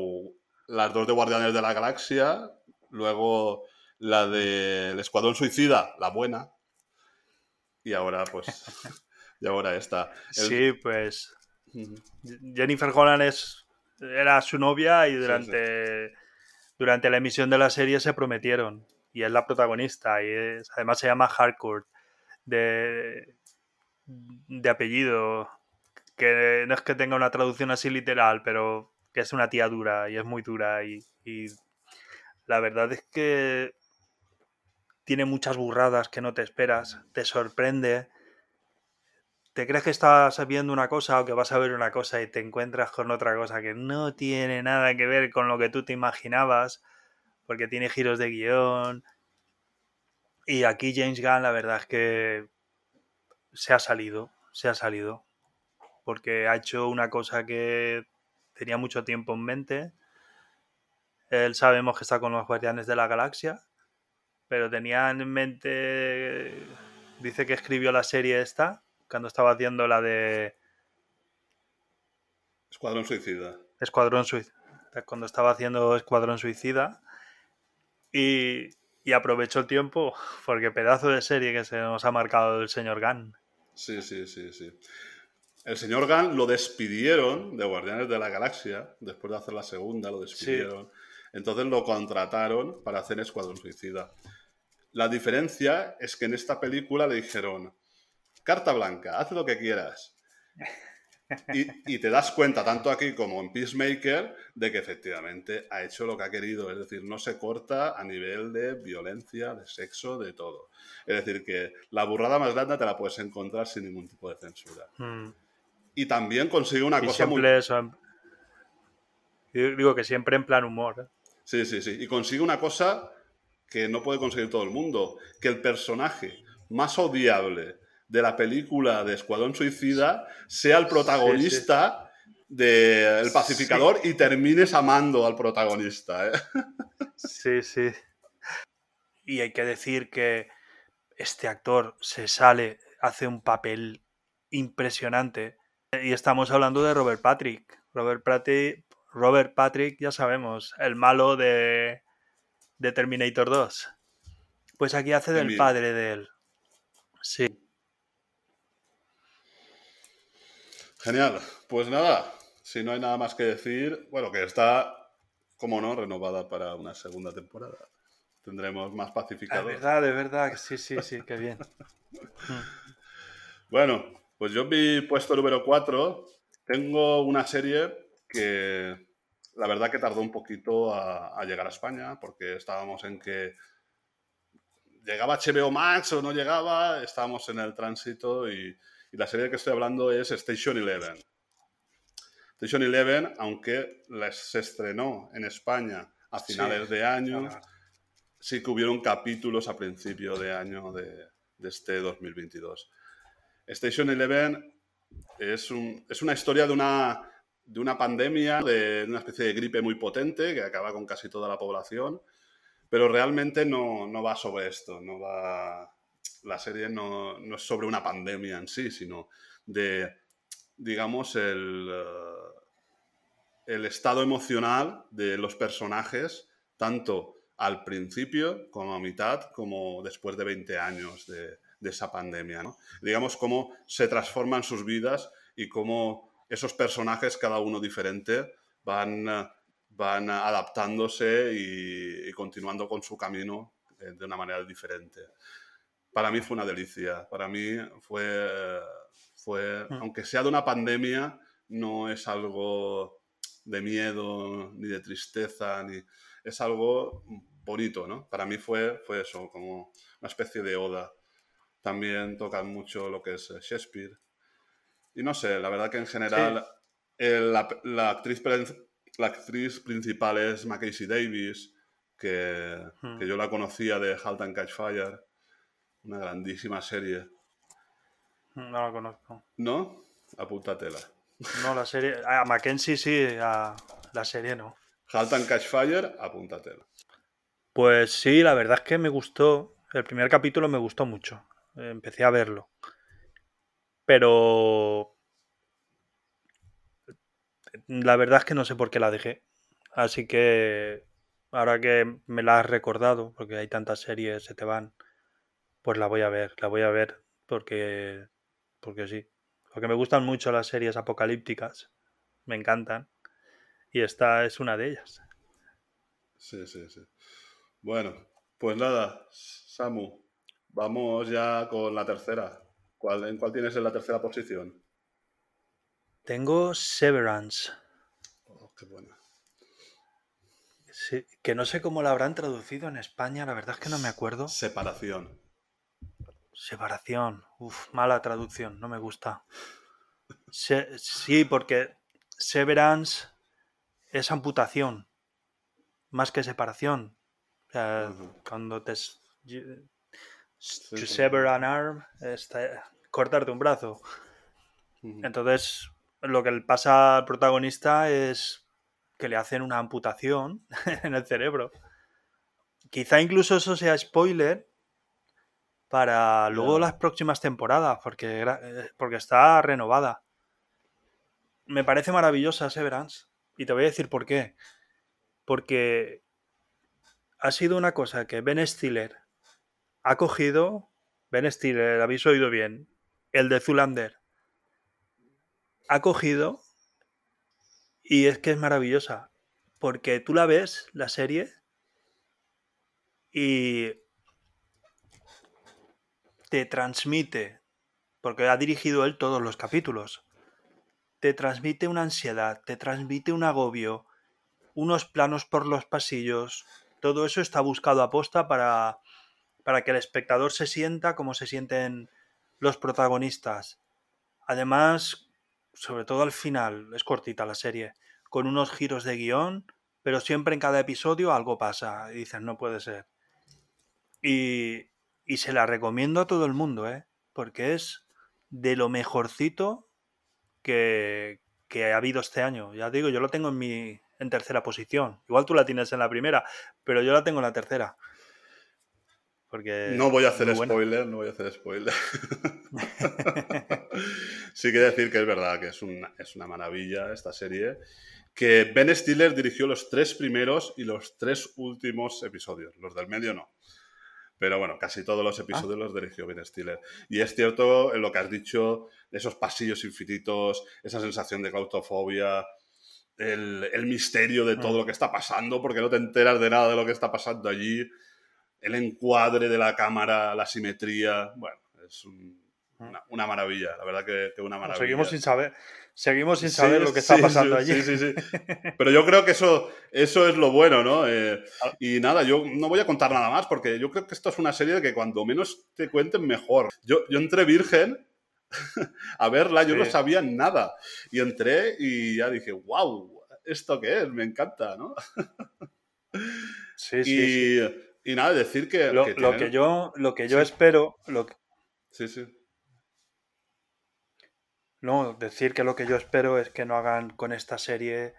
las dos de Guardianes de la Galaxia, luego la del Escuadrón Suicida, la buena, y ahora pues, y ahora está. Sí, pues Jennifer Holland es, era su novia y durante, durante la emisión de la serie se prometieron y es la protagonista y además se llama Harcourt de, de apellido que no es que tenga una traducción así literal pero que es una tía dura y es muy dura y, La verdad es que tiene muchas burradas que no te esperas, te sorprende. Te crees que estás viendo una cosa o que vas a ver una cosa y te encuentras con otra cosa que no tiene nada que ver con lo que tú te imaginabas, porque tiene giros de guion. Y aquí James Gunn, la verdad es que se ha salido, se ha salido, porque ha hecho una cosa que tenía mucho tiempo en mente. Él sabemos que está con los Guardianes de la Galaxia, pero tenía en mente, dice que escribió la serie esta, cuando estaba haciendo la de... Escuadrón Suicida. Escuadrón Suicida. Cuando estaba haciendo Escuadrón Suicida. Y, y aprovechó el tiempo, porque pedazo de serie que se nos ha marcado el señor Gunn. Sí, sí, sí, sí. El señor Gunn lo despidieron de Guardianes de la Galaxia, después de hacer la segunda, lo despidieron. Entonces lo contrataron para hacer Escuadrón Suicida. La diferencia es que en esta película le dijeron, carta blanca, haz lo que quieras. Y, te das cuenta, tanto aquí como en Peacemaker, de que efectivamente ha hecho lo que ha querido. Es decir, no se corta a nivel de violencia, de sexo, de todo. Es decir, que la burrada más grande te la puedes encontrar sin ningún tipo de censura. Hmm. Y también consigue una cosa muy. Eso, digo que siempre en plan humor. ¿eh? Sí, sí, sí. Y consigue una cosa que no puede conseguir todo el mundo: que el personaje más odiable de la película de Escuadrón Suicida sea el protagonista del pacificador y termines amando al protagonista. ¿eh? Sí, sí. Y hay que decir que este actor se sale, hace un papel impresionante. Y estamos hablando de Robert Patrick. Robert Patrick, Robert Patrick ya sabemos, el malo de, de Terminator 2. Pues aquí hace del padre de él. Sí. Genial. Pues nada, si no hay nada más que decir, bueno, que está, como no, renovada para una segunda temporada. Tendremos más pacificados. De verdad, de verdad, sí, sí, sí, qué bien. bueno, pues yo vi puesto número 4. Tengo una serie que la verdad que tardó un poquito a, a llegar a España, porque estábamos en que llegaba HBO Max o no llegaba, estábamos en el tránsito y y la serie que estoy hablando es Station Eleven. Station Eleven, aunque se estrenó en España a finales de año, sí que hubieron capítulos a principio de año de, este 2022. Station Eleven es, es una historia de una, de una pandemia, de una especie de gripe muy potente que acaba con casi toda la población, pero realmente no, no va sobre esto, no va la serie no, es sobre una pandemia en sí, sino de, digamos, el, eh, el estado emocional de los personajes, tanto al principio como a mitad, como después de 20 años de, esa pandemia. Digamos, cómo se transforman sus vidas y cómo esos personajes, cada uno diferente, van, van adaptándose y, y continuando con su camino eh, de una manera diferente para mí fue una delicia. Para mí fue, fue mm. aunque sea de una pandemia, no es algo de miedo ni de tristeza, ni es algo bonito, ¿no? Para mí fue, fue eso, como una especie de oda. También tocan mucho lo que es Shakespeare. Y no sé, la verdad que en general la, actriz, la actriz principal es Mackenzie Davis, que, mm. que yo la conocía de Halt and Catch Fire una grandísima serie. No la conozco. ¿No? Apúntatela. No, la serie. A Mackenzie sí, a la serie no. Halt and Catch Fire, apúntatela. Pues sí, la verdad es que me gustó. El primer capítulo me gustó mucho. Empecé a verlo. Pero. La verdad es que no sé por qué la dejé. Así que. Ahora que me la has recordado, porque hay tantas series, se te van. Pues la voy a ver, la voy a ver porque, porque sí. Porque me gustan mucho las series apocalípticas, me encantan. Y esta es una de ellas. Sí, sí, sí. Bueno, pues nada, Samu, vamos ya con la tercera. ¿Cuál, ¿En cuál tienes en la tercera posición? Tengo Severance. Oh, qué buena. Sí, que no sé cómo la habrán traducido en España, la verdad es que no me acuerdo. Separación. Separación. Uf, mala traducción, no me gusta. sí, porque severance es amputación, más que separación. O sea, cuando te... To sever an arm, es cortarte un brazo. Entonces, lo que le pasa al protagonista es que le hacen una amputación en el cerebro. Quizá incluso eso sea spoiler para luego las próximas temporadas, porque, eh, porque está renovada. Me parece maravillosa Severance. Y te voy a decir por qué. Porque ha sido una cosa que Ben Stiller ha cogido. Ben Stiller, habéis oído bien. El de Zulander ha cogido y es que es maravillosa. Porque tú la ves, la serie, y te transmite, porque ha dirigido él todos los capítulos, te transmite una ansiedad, te transmite un agobio, unos planos por los pasillos, todo eso está buscado a posta para, para que el espectador se sienta como se sienten los protagonistas. Además, sobre todo al final, es cortita la serie, con unos giros de guion, pero siempre en cada episodio algo pasa y dices, no puede ser. Y, y se la recomiendo a todo el mundo, ¿eh? porque es de lo mejorcito que, que ha habido este año. Ya digo, yo lo tengo en mi en tercera posición. Igual tú la tienes en la primera, pero yo la tengo en la tercera. Porque no voy a hacer spoiler, no voy a hacer spoiler. sí que decir que es verdad que es una, es una maravilla esta serie. Que Ben Stiller dirigió los tres primeros y los tres últimos episodios. Los del medio no. Pero bueno, casi todos los episodios ah. los dirigió Ben Stiller. Y es cierto en lo que has dicho, esos pasillos infinitos, esa sensación de claustrofobia, el, el misterio de todo mm. lo que está pasando, porque no te enteras de nada de lo que está pasando allí el encuadre de la cámara, la simetría, bueno, es una, maravilla, la verdad que, una maravilla. Seguimos sin saber, seguimos sin saber lo que está pasando allí. Sí, sí, sí. Pero yo creo que eso, eso es lo bueno, ¿no? Eh, ah. y nada, yo no voy a contar nada más porque yo creo que esto es una serie que cuando menos te cuenten mejor. Yo, yo entré virgen a verla, yo no sabía nada. Y entré y ya dije, wow, ¿esto qué es? Me encanta, ¿no? Sí, sí. Y, y nada, decir que. Lo que, yo, lo que yo espero. Lo Sí, sí. No, decir que lo que yo espero es que no hagan con esta serie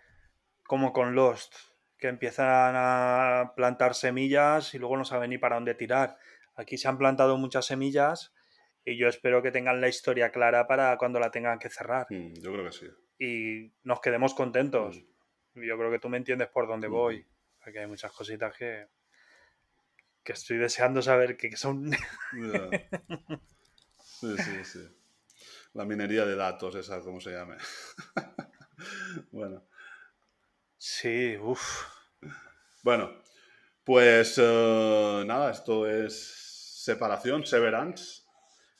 como con Lost, que empiezan a plantar semillas y luego no saben ni para dónde tirar. Aquí se han plantado muchas semillas y yo espero que tengan la historia clara para cuando la tengan que cerrar. Mm, yo creo que sí. Y nos quedemos contentos. Mm. Yo creo que tú me entiendes por dónde mm. voy, porque hay muchas cositas que que estoy deseando saber qué son. Sí, sí, sí. La minería de datos, esa, como se llame. bueno. Sí, uff. Bueno, pues eh, nada, esto es separación, Severance,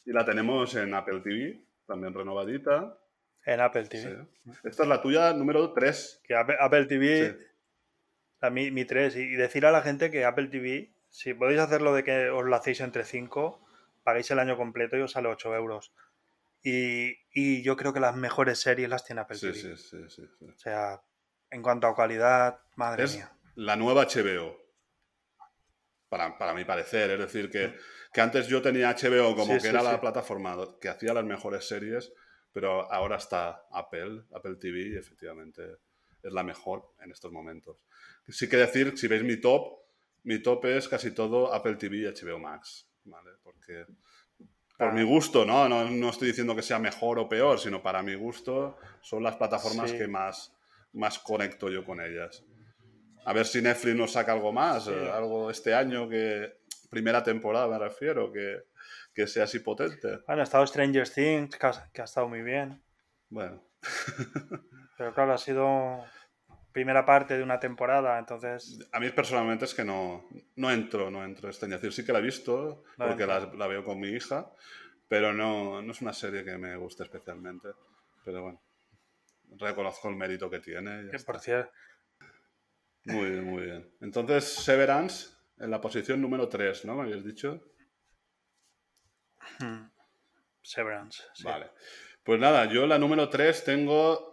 y la tenemos en Apple TV, también renovadita. En Apple TV. Esta es la tuya número 3. Que Apple, TV, mi, mi 3, y decir a la gente que Apple TV si podéis hacerlo de que os lo hacéis entre 5, pagáis el año completo y os sale 8 euros. Y, yo creo que las mejores series las tiene Apple TV. Sí, sí, sí, O sea, en cuanto a calidad, madre es mía. La nueva HBO. Para, mi parecer. Es decir, que, que antes yo tenía HBO como que era la plataforma que hacía las mejores series, pero ahora está Apple, Apple TV, y efectivamente es la mejor en estos momentos. Sí que decir, si veis mi top, mi top es casi todo Apple TV y HBO Max, ¿vale? Porque por mi gusto, ¿no? ¿no? estoy diciendo que sea mejor o peor, sino para mi gusto son las plataformas que más, más conecto yo con ellas. A ver si Netflix nos saca algo más, eh, algo este año que... Primera temporada me refiero, que, que sea así potente. Bueno, ha estado Stranger Things, que ha, que ha estado muy bien. Bueno. Pero claro, ha sido primera parte de una temporada, entonces... A mí personalmente es que no, no entro, no entro este año. Sí que la he visto, porque la, la, veo con mi hija, pero no, no es una serie que me guste especialmente. Pero bueno, reconozco el mérito que tiene. por, cierto, Muy bien, muy bien. Entonces, Severance en la posición número 3, ¿no? ¿Me habías dicho? Hmm. Severance. sí. Vale. Pues nada, yo la número 3 tengo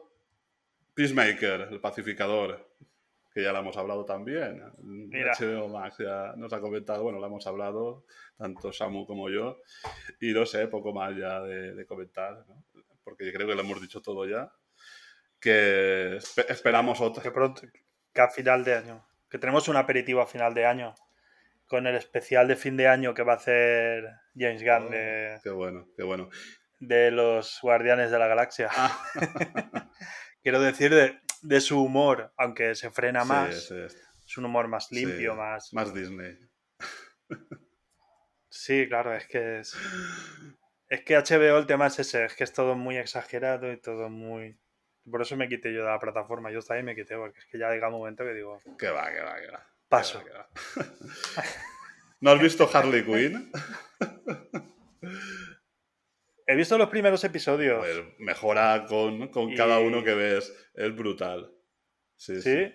Peacemaker, el pacificador, que ya la hemos hablado también. Mira. HBO Max ya nos ha comentado, bueno, la hemos hablado, tanto Samu como yo, y no sé, poco más ya de, de comentar, ¿no? porque yo creo que lo hemos dicho todo ya, que espe- esperamos otra. Que pronto, que a final de año. Que tenemos un aperitivo a final de año. Con el especial de fin de año que va a hacer James Gunn Oh, de, Qué bueno, qué bueno. de los Guardianes de la Galaxia. Ah, Quiero decir de, de su humor, aunque se frena sí, más. sí, Es un humor más limpio, sí, más. Más Disney. Sí, claro, es que es. Es que HBO el tema es ese, es que es todo muy exagerado y todo muy. Por eso me quité yo de la plataforma. Yo también me quité, porque es que ya llega un momento que digo, Que va, que va, que va. paso. Que va, que va. ¿No has visto Harley Quinn? He visto los primeros episodios. Pues mejora con, con Y- cada uno que ves. Es brutal. Sí, sí. ¿Sí?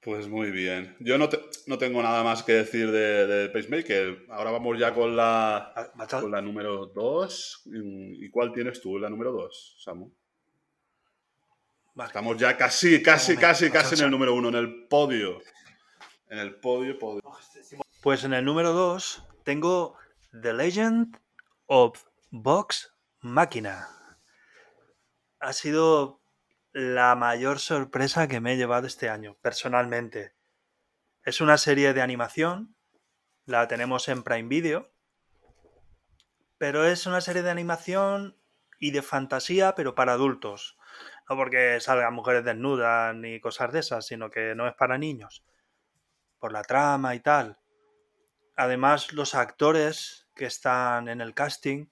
Pues muy bien. Yo no, te- no tengo nada más que decir de, de Pacemaker. Ahora vamos ya con la, Ah, con la número 2. ¿Y cuál tienes tú, la número 2, Samu? vale. Estamos ya casi, casi, casi, casi en el número 1, en el podio. En el podio, podio. Pues en el número 2 tengo The Legend of Vox Machina. Ha sido la mayor sorpresa que me he llevado este año, personalmente. Es una serie de animación, la tenemos en Prime Video, pero es una serie de animación y de fantasía, pero para adultos. No porque salgan mujeres desnudas ni cosas de esas, sino que no es para niños. Por la trama y tal. Además, los actores que están en el casting,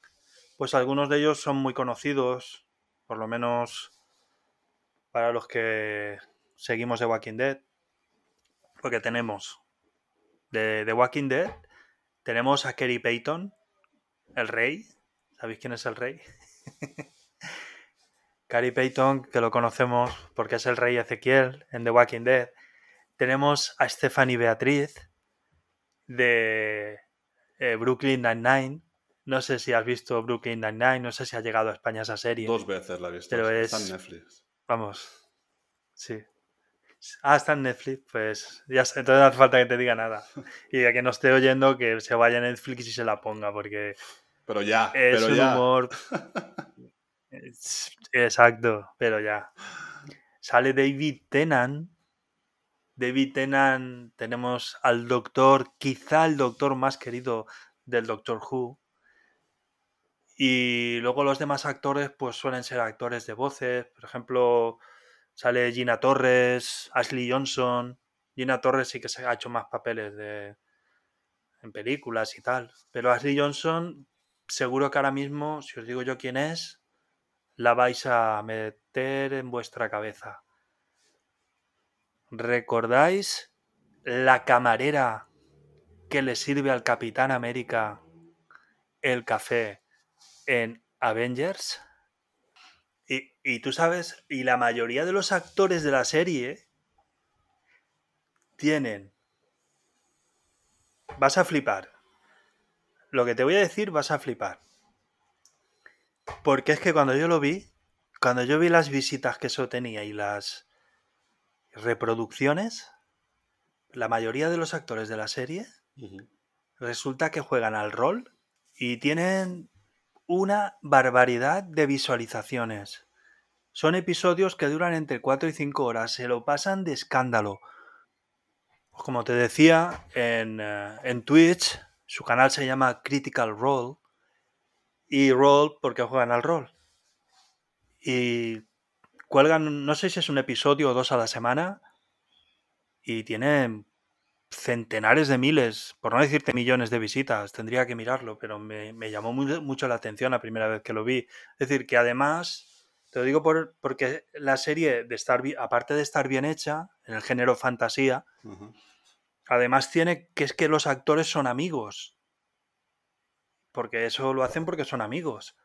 pues algunos de ellos son muy conocidos, por lo menos para los que seguimos The Walking Dead. Porque tenemos de The Walking Dead, tenemos a Kerry Payton, el rey. ¿Sabéis quién es el rey? Kerry Payton, que lo conocemos porque es el rey Ezequiel en The Walking Dead. Tenemos a Stephanie Beatriz de eh, Brooklyn Nine-Nine. No sé si has visto Brooklyn Nine-Nine, no sé si ha llegado a España esa serie. Dos veces la he visto. Pero Está es- en Netflix. Vamos. Sí. Ah, está en Netflix, pues ya está, entonces no hace falta que te diga nada. Y a que no esté oyendo, que se vaya a Netflix y se la ponga, porque Pero ya, es pero un ya. humor. Exacto, pero ya. Sale David Tennant. David Tennant, tenemos al doctor, quizá el doctor más querido del Doctor Who. Y luego los demás actores, pues suelen ser actores de voces. Por ejemplo, sale Gina Torres, Ashley Johnson. Gina Torres sí que se ha hecho más papeles de, en películas y tal. Pero Ashley Johnson, seguro que ahora mismo, si os digo yo quién es, la vais a meter en vuestra cabeza. ¿Recordáis la camarera que le sirve al Capitán América el café en Avengers? Y, y tú sabes, y la mayoría de los actores de la serie tienen... Vas a flipar. Lo que te voy a decir vas a flipar. Porque es que cuando yo lo vi, cuando yo vi las visitas que eso tenía y las reproducciones, la mayoría de los actores de la serie resulta que juegan al rol y tienen una barbaridad de visualizaciones. Son episodios que duran entre 4 y 5 horas, se lo pasan de escándalo. Pues como te decía, en, eh, en Twitch su canal se llama Critical Role y Role porque juegan al rol. Y cuelgan, no sé si es un episodio o dos a la semana y tienen centenares de miles, por no decirte millones de visitas, tendría que mirarlo, pero me, me llamó muy- mucho la atención la primera vez que lo vi. Es decir, que además, te lo digo por, porque la serie, de estar, aparte de estar bien hecha, en el género fantasía, además tiene que es que los actores son amigos. Porque eso lo hacen porque son amigos.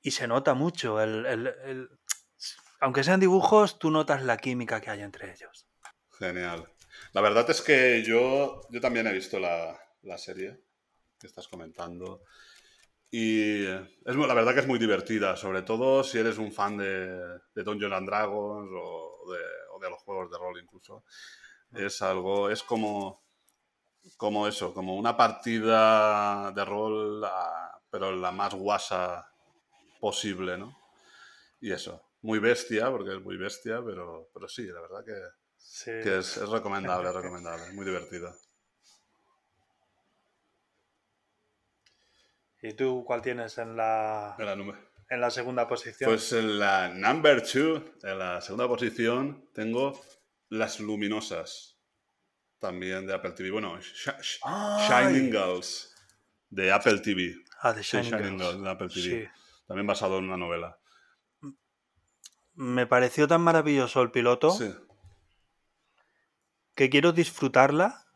Y se nota mucho. El, el- el- aunque sean dibujos, tú notas la química que hay entre ellos. Genial. La verdad es que yo, yo también he visto la, la serie que estás comentando. Y es, la verdad que es muy divertida, sobre todo si eres un fan de, de Dungeons and Dragons o de, o de, los juegos de rol incluso. Es algo, es como, como eso, como una partida de rol, pero la más guasa posible, ¿no? Y eso, muy bestia, porque es muy bestia, pero, pero sí, la verdad que, Sí. que es, es recomendable, es recomendable, muy divertida. ¿Y tú cuál tienes en la, En la número- en la segunda posición? Pues en la number two, en la segunda posición, tengo Las Luminosas, también de Apple TV. Bueno, Sh- Sh- ¡Ay! Shining Girls, de Apple TV. ah, de Sí, Shining, Shining Girls. Girls, de Apple TV. Sí. También basado en una novela. Me pareció tan maravilloso el piloto Sí, que quiero disfrutarla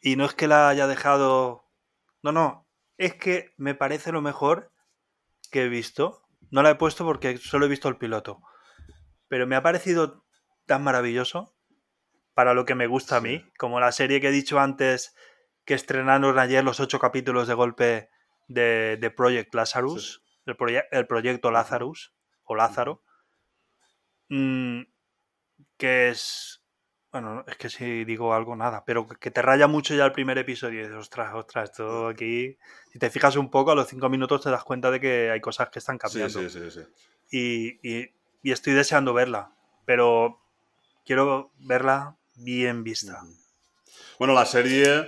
y no es que la haya dejado... No, no, es que me parece lo mejor que he visto. No la he puesto porque solo he visto el piloto. Pero me ha parecido tan maravilloso para lo que me gusta a mí, como la serie que he dicho antes que estrenaron ayer los ocho capítulos de golpe de, de Project Lazarus, el, proye- el proyecto Lazarus o Lázaro, mm, que es bueno, es que si digo algo, nada, pero que te raya mucho ya el primer episodio y dices, ostras, ostras, esto aquí. Si te fijas un poco, a los cinco minutos te das cuenta de que hay cosas que están sí, cambiando. sí, sí, sí. Y, y- y estoy deseando verla, pero quiero verla bien vista. Bueno, la serie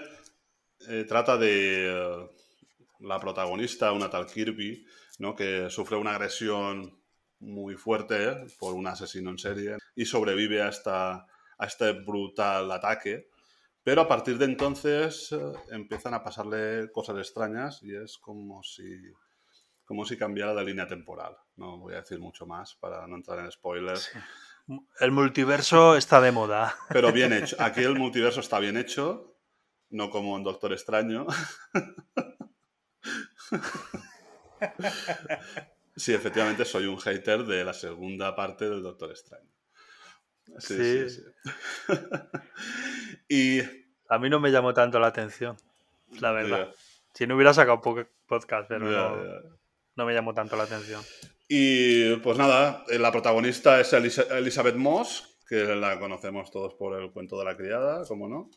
eh, trata de eh, la protagonista, una tal Kirby, ¿no? que sufre una agresión muy fuerte por un asesino en serie y sobrevive a, esta, a este brutal ataque. Pero a partir de entonces eh, empiezan a pasarle cosas extrañas y es como si, como si cambiara de línea temporal. No voy a decir mucho más para no entrar en spoilers. Sí. El multiverso está de moda. Pero bien hecho. Aquí el multiverso está bien hecho, no como en Doctor Extraño. Sí, efectivamente soy un hater de la segunda parte del Doctor Extraño. Sí, sí, Sí. sí. y A mí no me llamó tanto la atención, la verdad. Si no hubiera sacado po- podcast, pero no, me llamó tanto la atención. Y pues nada, eh, la protagonista es Elizabeth Moss, que la conocemos todos por el cuento de la criada, como no.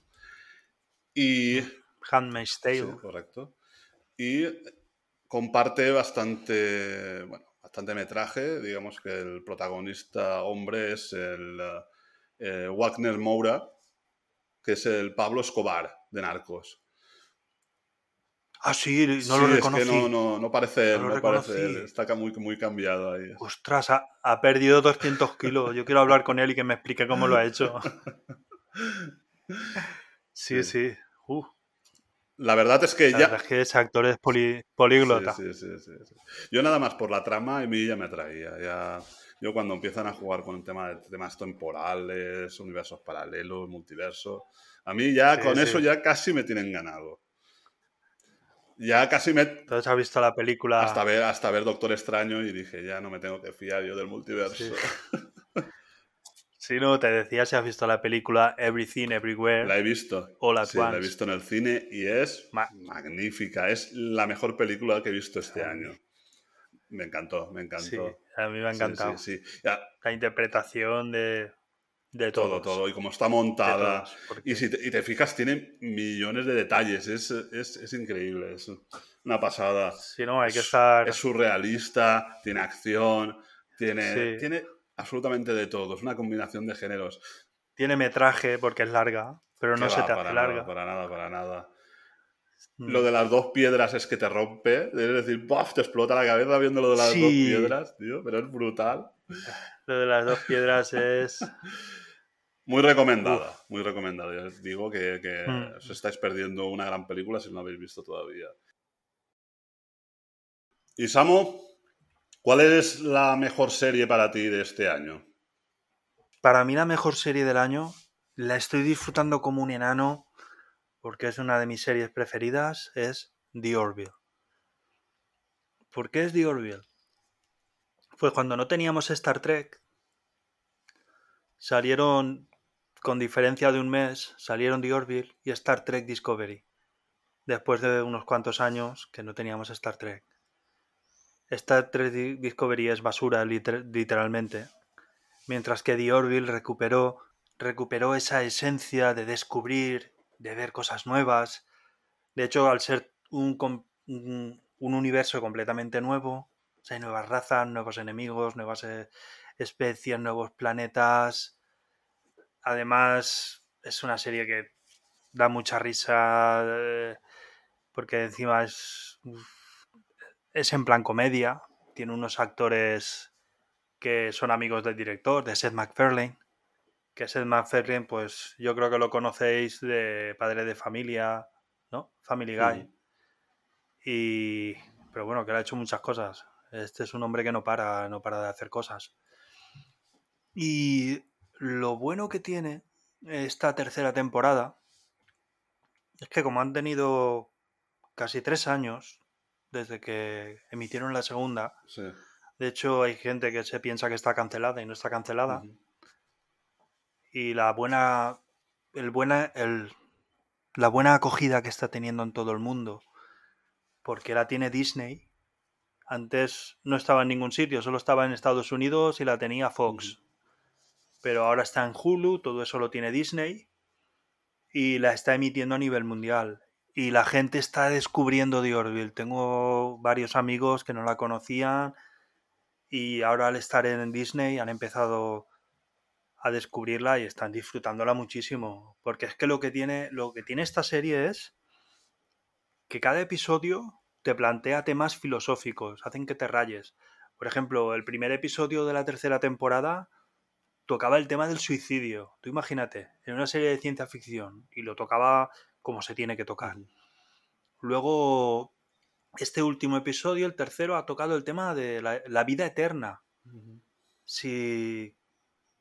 Y Handmaid's Tale. Sí, correcto. Y comparte bastante, bueno, bastante metraje. Digamos que el protagonista hombre es el eh, Wagner Moura, que es el Pablo Escobar de Narcos. Ah, sí, no Sí, lo es reconocí. que no, no, no parece él, No parece él. Está muy, muy cambiado ahí. Ostras, ha, ha perdido 200 kilos. Yo quiero hablar con él y que me explique cómo lo ha hecho. Sí, Sí. sí. Uh, La verdad es que la ya... es que ese actor es poli- políglota. Sí, sí, sí. Yo nada más por la trama, a mí ya me atraía. Ya, yo cuando empiezan a jugar con el tema de temas temporales, universos paralelos, multiverso, a mí ya con eso ya casi me tienen ganado. Ya casi me... Entonces has visto la película. Hasta ver, hasta ver Doctor Extraño y dije, ya no me tengo que fiar yo del multiverso. Sí. Sí, no, te decía si has visto la película Everything Everywhere. La he visto. All at sí, la he visto en el cine y es Ma- magnífica. Es la mejor película que he visto este Sí. año. Me encantó, me encantó. Sí, a mí me ha Sí, encantado. Sí, sí. Ya, La interpretación de, de todo, todo. Y como está montada. todos, porque- Y si te, y te fijas, tiene millones de detalles. Es, es, es increíble. Es una pasada. Si no, hay que Es- estar. Es surrealista, tiene acción, tiene, Sí. tiene absolutamente de todo. Es una combinación de géneros. Tiene metraje porque es larga, pero no se te hace nada, larga. para nada, para nada. Mm. Lo de las dos piedras es que te rompe. Es decir, ¡buff! te explota la cabeza viendo lo de las Sí. dos piedras, tío. Pero es brutal. Lo de las dos piedras es. Muy recomendada, muy recomendada. Ya os digo que, que Mm. os estáis perdiendo una gran película si no la habéis visto todavía. Y Samu, ¿cuál es la mejor serie para ti de este año? Para mí, la mejor serie del año la estoy disfrutando como un enano porque es una de mis series preferidas. Es The Orville. ¿Por qué es The Orville? Pues cuando no teníamos Star Trek, salieron con diferencia de un mes, salieron The Orville y Star Trek Discovery, después de unos cuantos años que no teníamos Star Trek. Star Trek Discovery es basura, literalmente, mientras que The Orville recuperó, recuperó esa esencia de descubrir, de ver cosas nuevas. De hecho, al ser un, un, universo completamente nuevo, hay nuevas razas, nuevos enemigos, nuevas eh, especies, nuevos planetas. Además, es una serie que da mucha risa eh, porque encima es, es en plan comedia. Tiene unos actores que son amigos del director, de Seth MacFarlane. Que Seth MacFarlane, pues yo creo que lo conocéis de Padre de Familia, ¿no? Family Guy. Y. Pero bueno, que le ha hecho muchas cosas. Este es un hombre que no para, no para de hacer cosas. Y lo bueno que tiene esta tercera temporada es que como han tenido casi tres años desde que emitieron la segunda, de hecho hay gente que se piensa que está cancelada y no está cancelada. Y la buena, el buena, el, la buena acogida que está teniendo en todo el mundo, porque la tiene Disney. Antes no estaba en ningún sitio, solo estaba en Estados Unidos y la tenía Fox pero ahora está en Hulu, todo eso lo tiene Disney y la está emitiendo a nivel mundial. Y la gente está descubriendo The Orville. Tengo varios amigos que no la conocían y ahora al estar en Disney han empezado a descubrirla y están disfrutándola muchísimo. Porque es que lo que tiene, lo que tiene esta serie es que cada episodio te plantea temas filosóficos, hacen que te rayes. Por ejemplo, el primer episodio de la tercera temporada tocaba el tema del suicidio. Tú imagínate, en una serie de ciencia ficción, y lo tocaba como se tiene que tocar. Luego, este último episodio, el tercero, ha tocado el tema de la, vida eterna. Si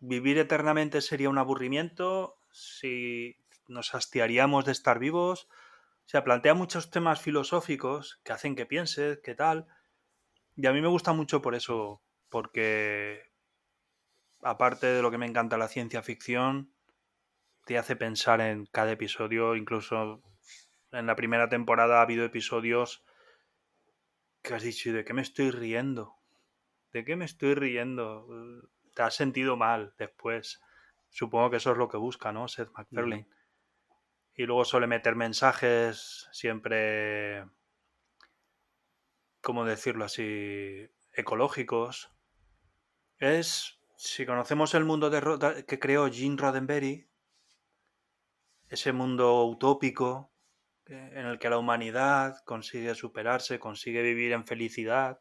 vivir eternamente sería un aburrimiento, si nos hastiaríamos de estar vivos. O sea, plantea muchos temas filosóficos que hacen que pienses, qué tal. Y a mí me gusta mucho por eso, porque aparte de lo que me encanta la ciencia ficción, te hace pensar en cada episodio, incluso en la primera temporada ha habido episodios que has dicho, ¿de qué me estoy riendo? ¿De qué me estoy riendo? Te has sentido mal después. Supongo que eso es lo que busca, ¿no? Seth MacFarlane. Y luego suele meter mensajes siempre, ¿cómo decirlo así? Ecológicos. Es si conocemos el mundo de, que creó Gene Roddenberry, ese mundo utópico en el que la humanidad consigue superarse, consigue vivir en felicidad,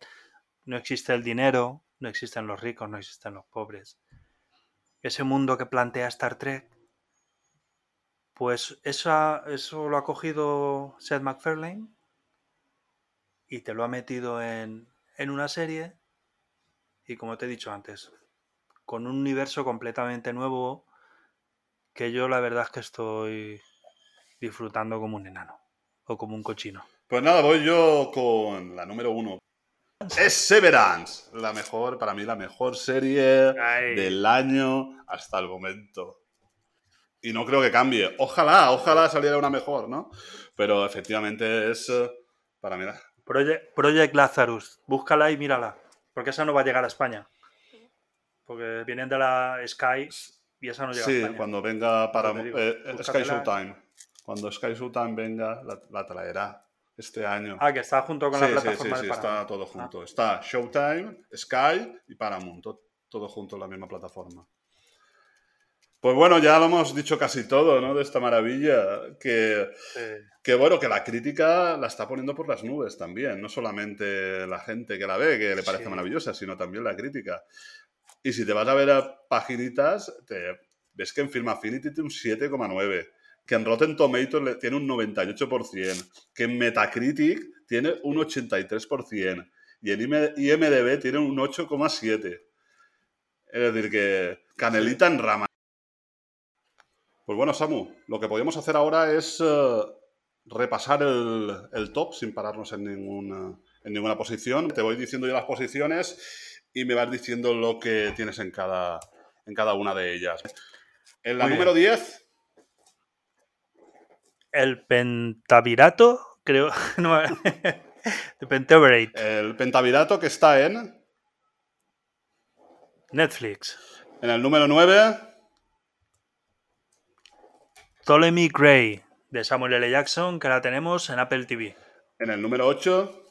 no existe el dinero, no existen los ricos, no existen los pobres. Ese mundo que plantea Star Trek, pues eso lo ha cogido Seth MacFarlane y te lo ha metido en, en una serie y como te he dicho antes, con un universo completamente nuevo que yo la verdad es que estoy disfrutando como un enano o como un cochino. Pues nada, voy yo con la número uno. Es Severance, la mejor, para mí la mejor serie del año hasta el momento. Y no creo que cambie. Ojalá, ojalá saliera una mejor, ¿no? Pero efectivamente es eh, para mirar. Project, Project Lazarus, búscala y mírala, porque esa no va a llegar a España. Porque vienen de la Sky y esa no llega sí, cuando venga para eh, Sky Showtime. Cuando Sky Showtime venga, la, traerá este año. Ah, que está junto con la plataforma sí, sí, sí, está todo ah. junto. Está Showtime, Sky y Paramount, todo, junto en la misma plataforma. Pues bueno, ya lo hemos dicho casi todo, ¿no? De esta maravilla. Que, que, bueno, que la crítica la está poniendo por las nubes también. No solamente la gente que la ve, que le parece maravillosa, sino también la crítica. Y si te vas a ver a paginitas, te, ves que en Film Affinity tiene un 7,9, que en Rotten Tomatoes tiene un 98%, que en Metacritic tiene un 83% y en IMDB tiene un 8,7%. Es decir, que canelita en rama. Pues bueno, Samu, lo que podemos hacer ahora es eh, repasar el, el, top sin pararnos en ninguna, en ninguna posición. Te voy diciendo ya las posiciones y me vas diciendo lo que tienes en cada, en cada una de ellas. En la Muy número 10, El Pentavirato, creo. No, The Pentaverate, el Pentavirato que está en. Netflix. En el número 9, Ptolemy Gray, de Samuel L. Jackson, que la tenemos en Apple TV. en el número 8,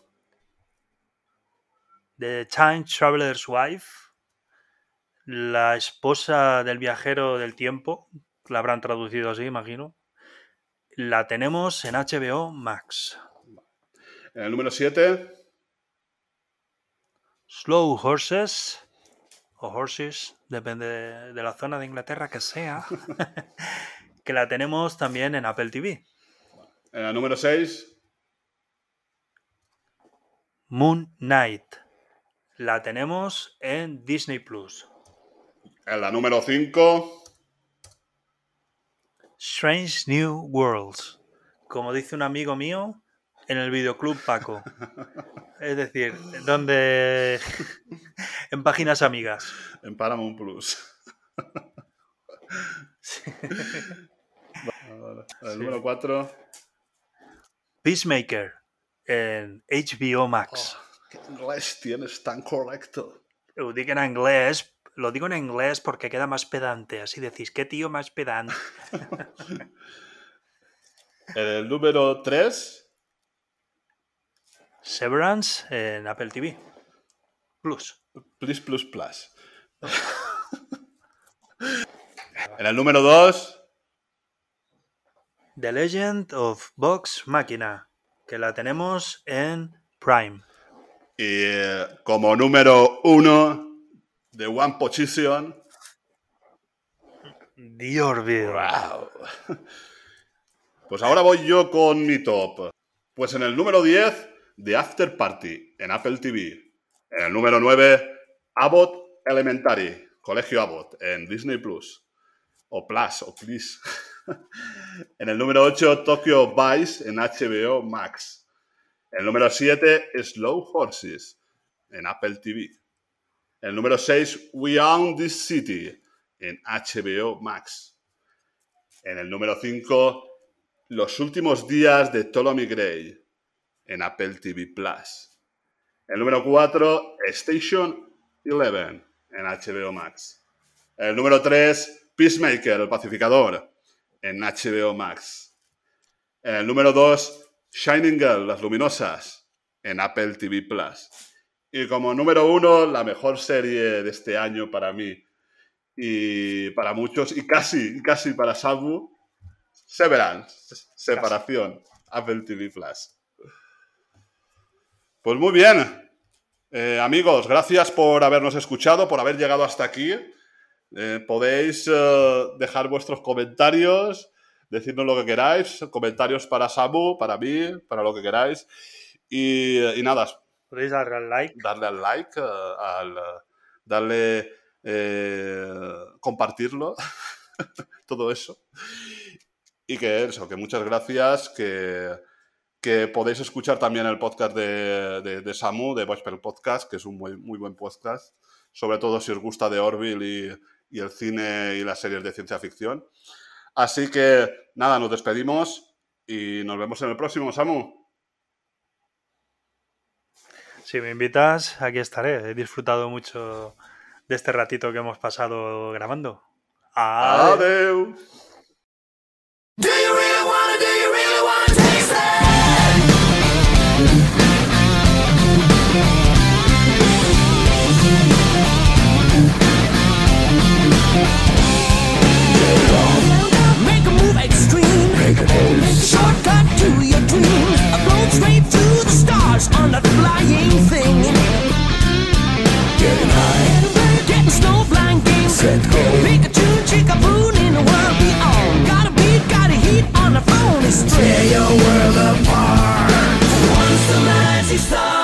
The Time Traveler's Wife, la esposa del viajero del tiempo, la habrán traducido así, imagino. La tenemos en HBO Max. en el número 7, Slow Horses, o Horses, depende de, la zona de Inglaterra que sea, que la tenemos también en Apple TV. en el número 6, Moon Knight, la tenemos en Disney Plus. en la número 5, Strange New Worlds, como dice un amigo mío, en el videoclub Paco. Es decir, donde en páginas amigas. en Paramount Plus. En el Sí. número 4, Peacemaker en HBO Max. ¿Qué inglés tienes tan correcto? Lo digo en inglés, lo digo en inglés porque queda más pedante. Así decís, ¿qué tío más pedante? En el número 3, Severance en Apple TV Plus. Plus Plus Plus. en el número 2, The Legend of Vox Machina, que la tenemos en Prime. Y eh, como número 1 de One Position, Dios mío. Wow. Pues ahora voy yo con mi top. Pues en el número 10, The After Party, en Apple TV. En el número 9, Abbott Elementary, Colegio Abbott, en Disney Plus. O Plus, o Please. en el número 8, Tokyo Vice, en HBO Max. El número 7, Slow Horses, en Apple TV. El número 6, We Own This City, en HBO Max. En el número 5, Los últimos días de Ptolemy Gray, en Apple TV Plus. El número 4, Station 11, en HBO Max. El número 3, Peacemaker, el pacificador, en HBO Max. El número 2, Shining Girl, las luminosas, en Apple TV Plus. Y como número 1, la mejor serie de este año para mí y para muchos, y casi, casi para Sabu, Severance, separación, Apple TV Plus. Pues muy bien. Eh, amigos, gracias por habernos escuchado, por haber llegado hasta aquí. Eh, podéis eh, dejar vuestros comentarios, decirnos lo que queráis, comentarios para Sabu, para mí, para lo que queráis. Y, y nada, Podéis darle al like. darle al like, eh, al, darle, eh, compartirlo, todo eso. Y que eso, que muchas gracias, que, que podéis escuchar también el podcast de, de, de Samu, de Voicepel Podcast, que es un muy, muy buen podcast, sobre todo si os gusta de Orville y, y el cine y las series de ciencia ficción. Así que nada, nos despedimos y nos vemos en el próximo, Samu. Si me invitas, aquí estaré. He disfrutado mucho de este ratito que hemos pasado grabando. Adiós. Adeu. Shortcut to your dream, a straight the stars on a flying thing. Getting high, getting in the world. Gotta beat, gotta heat on. Tear your world apart. Once the magic starts.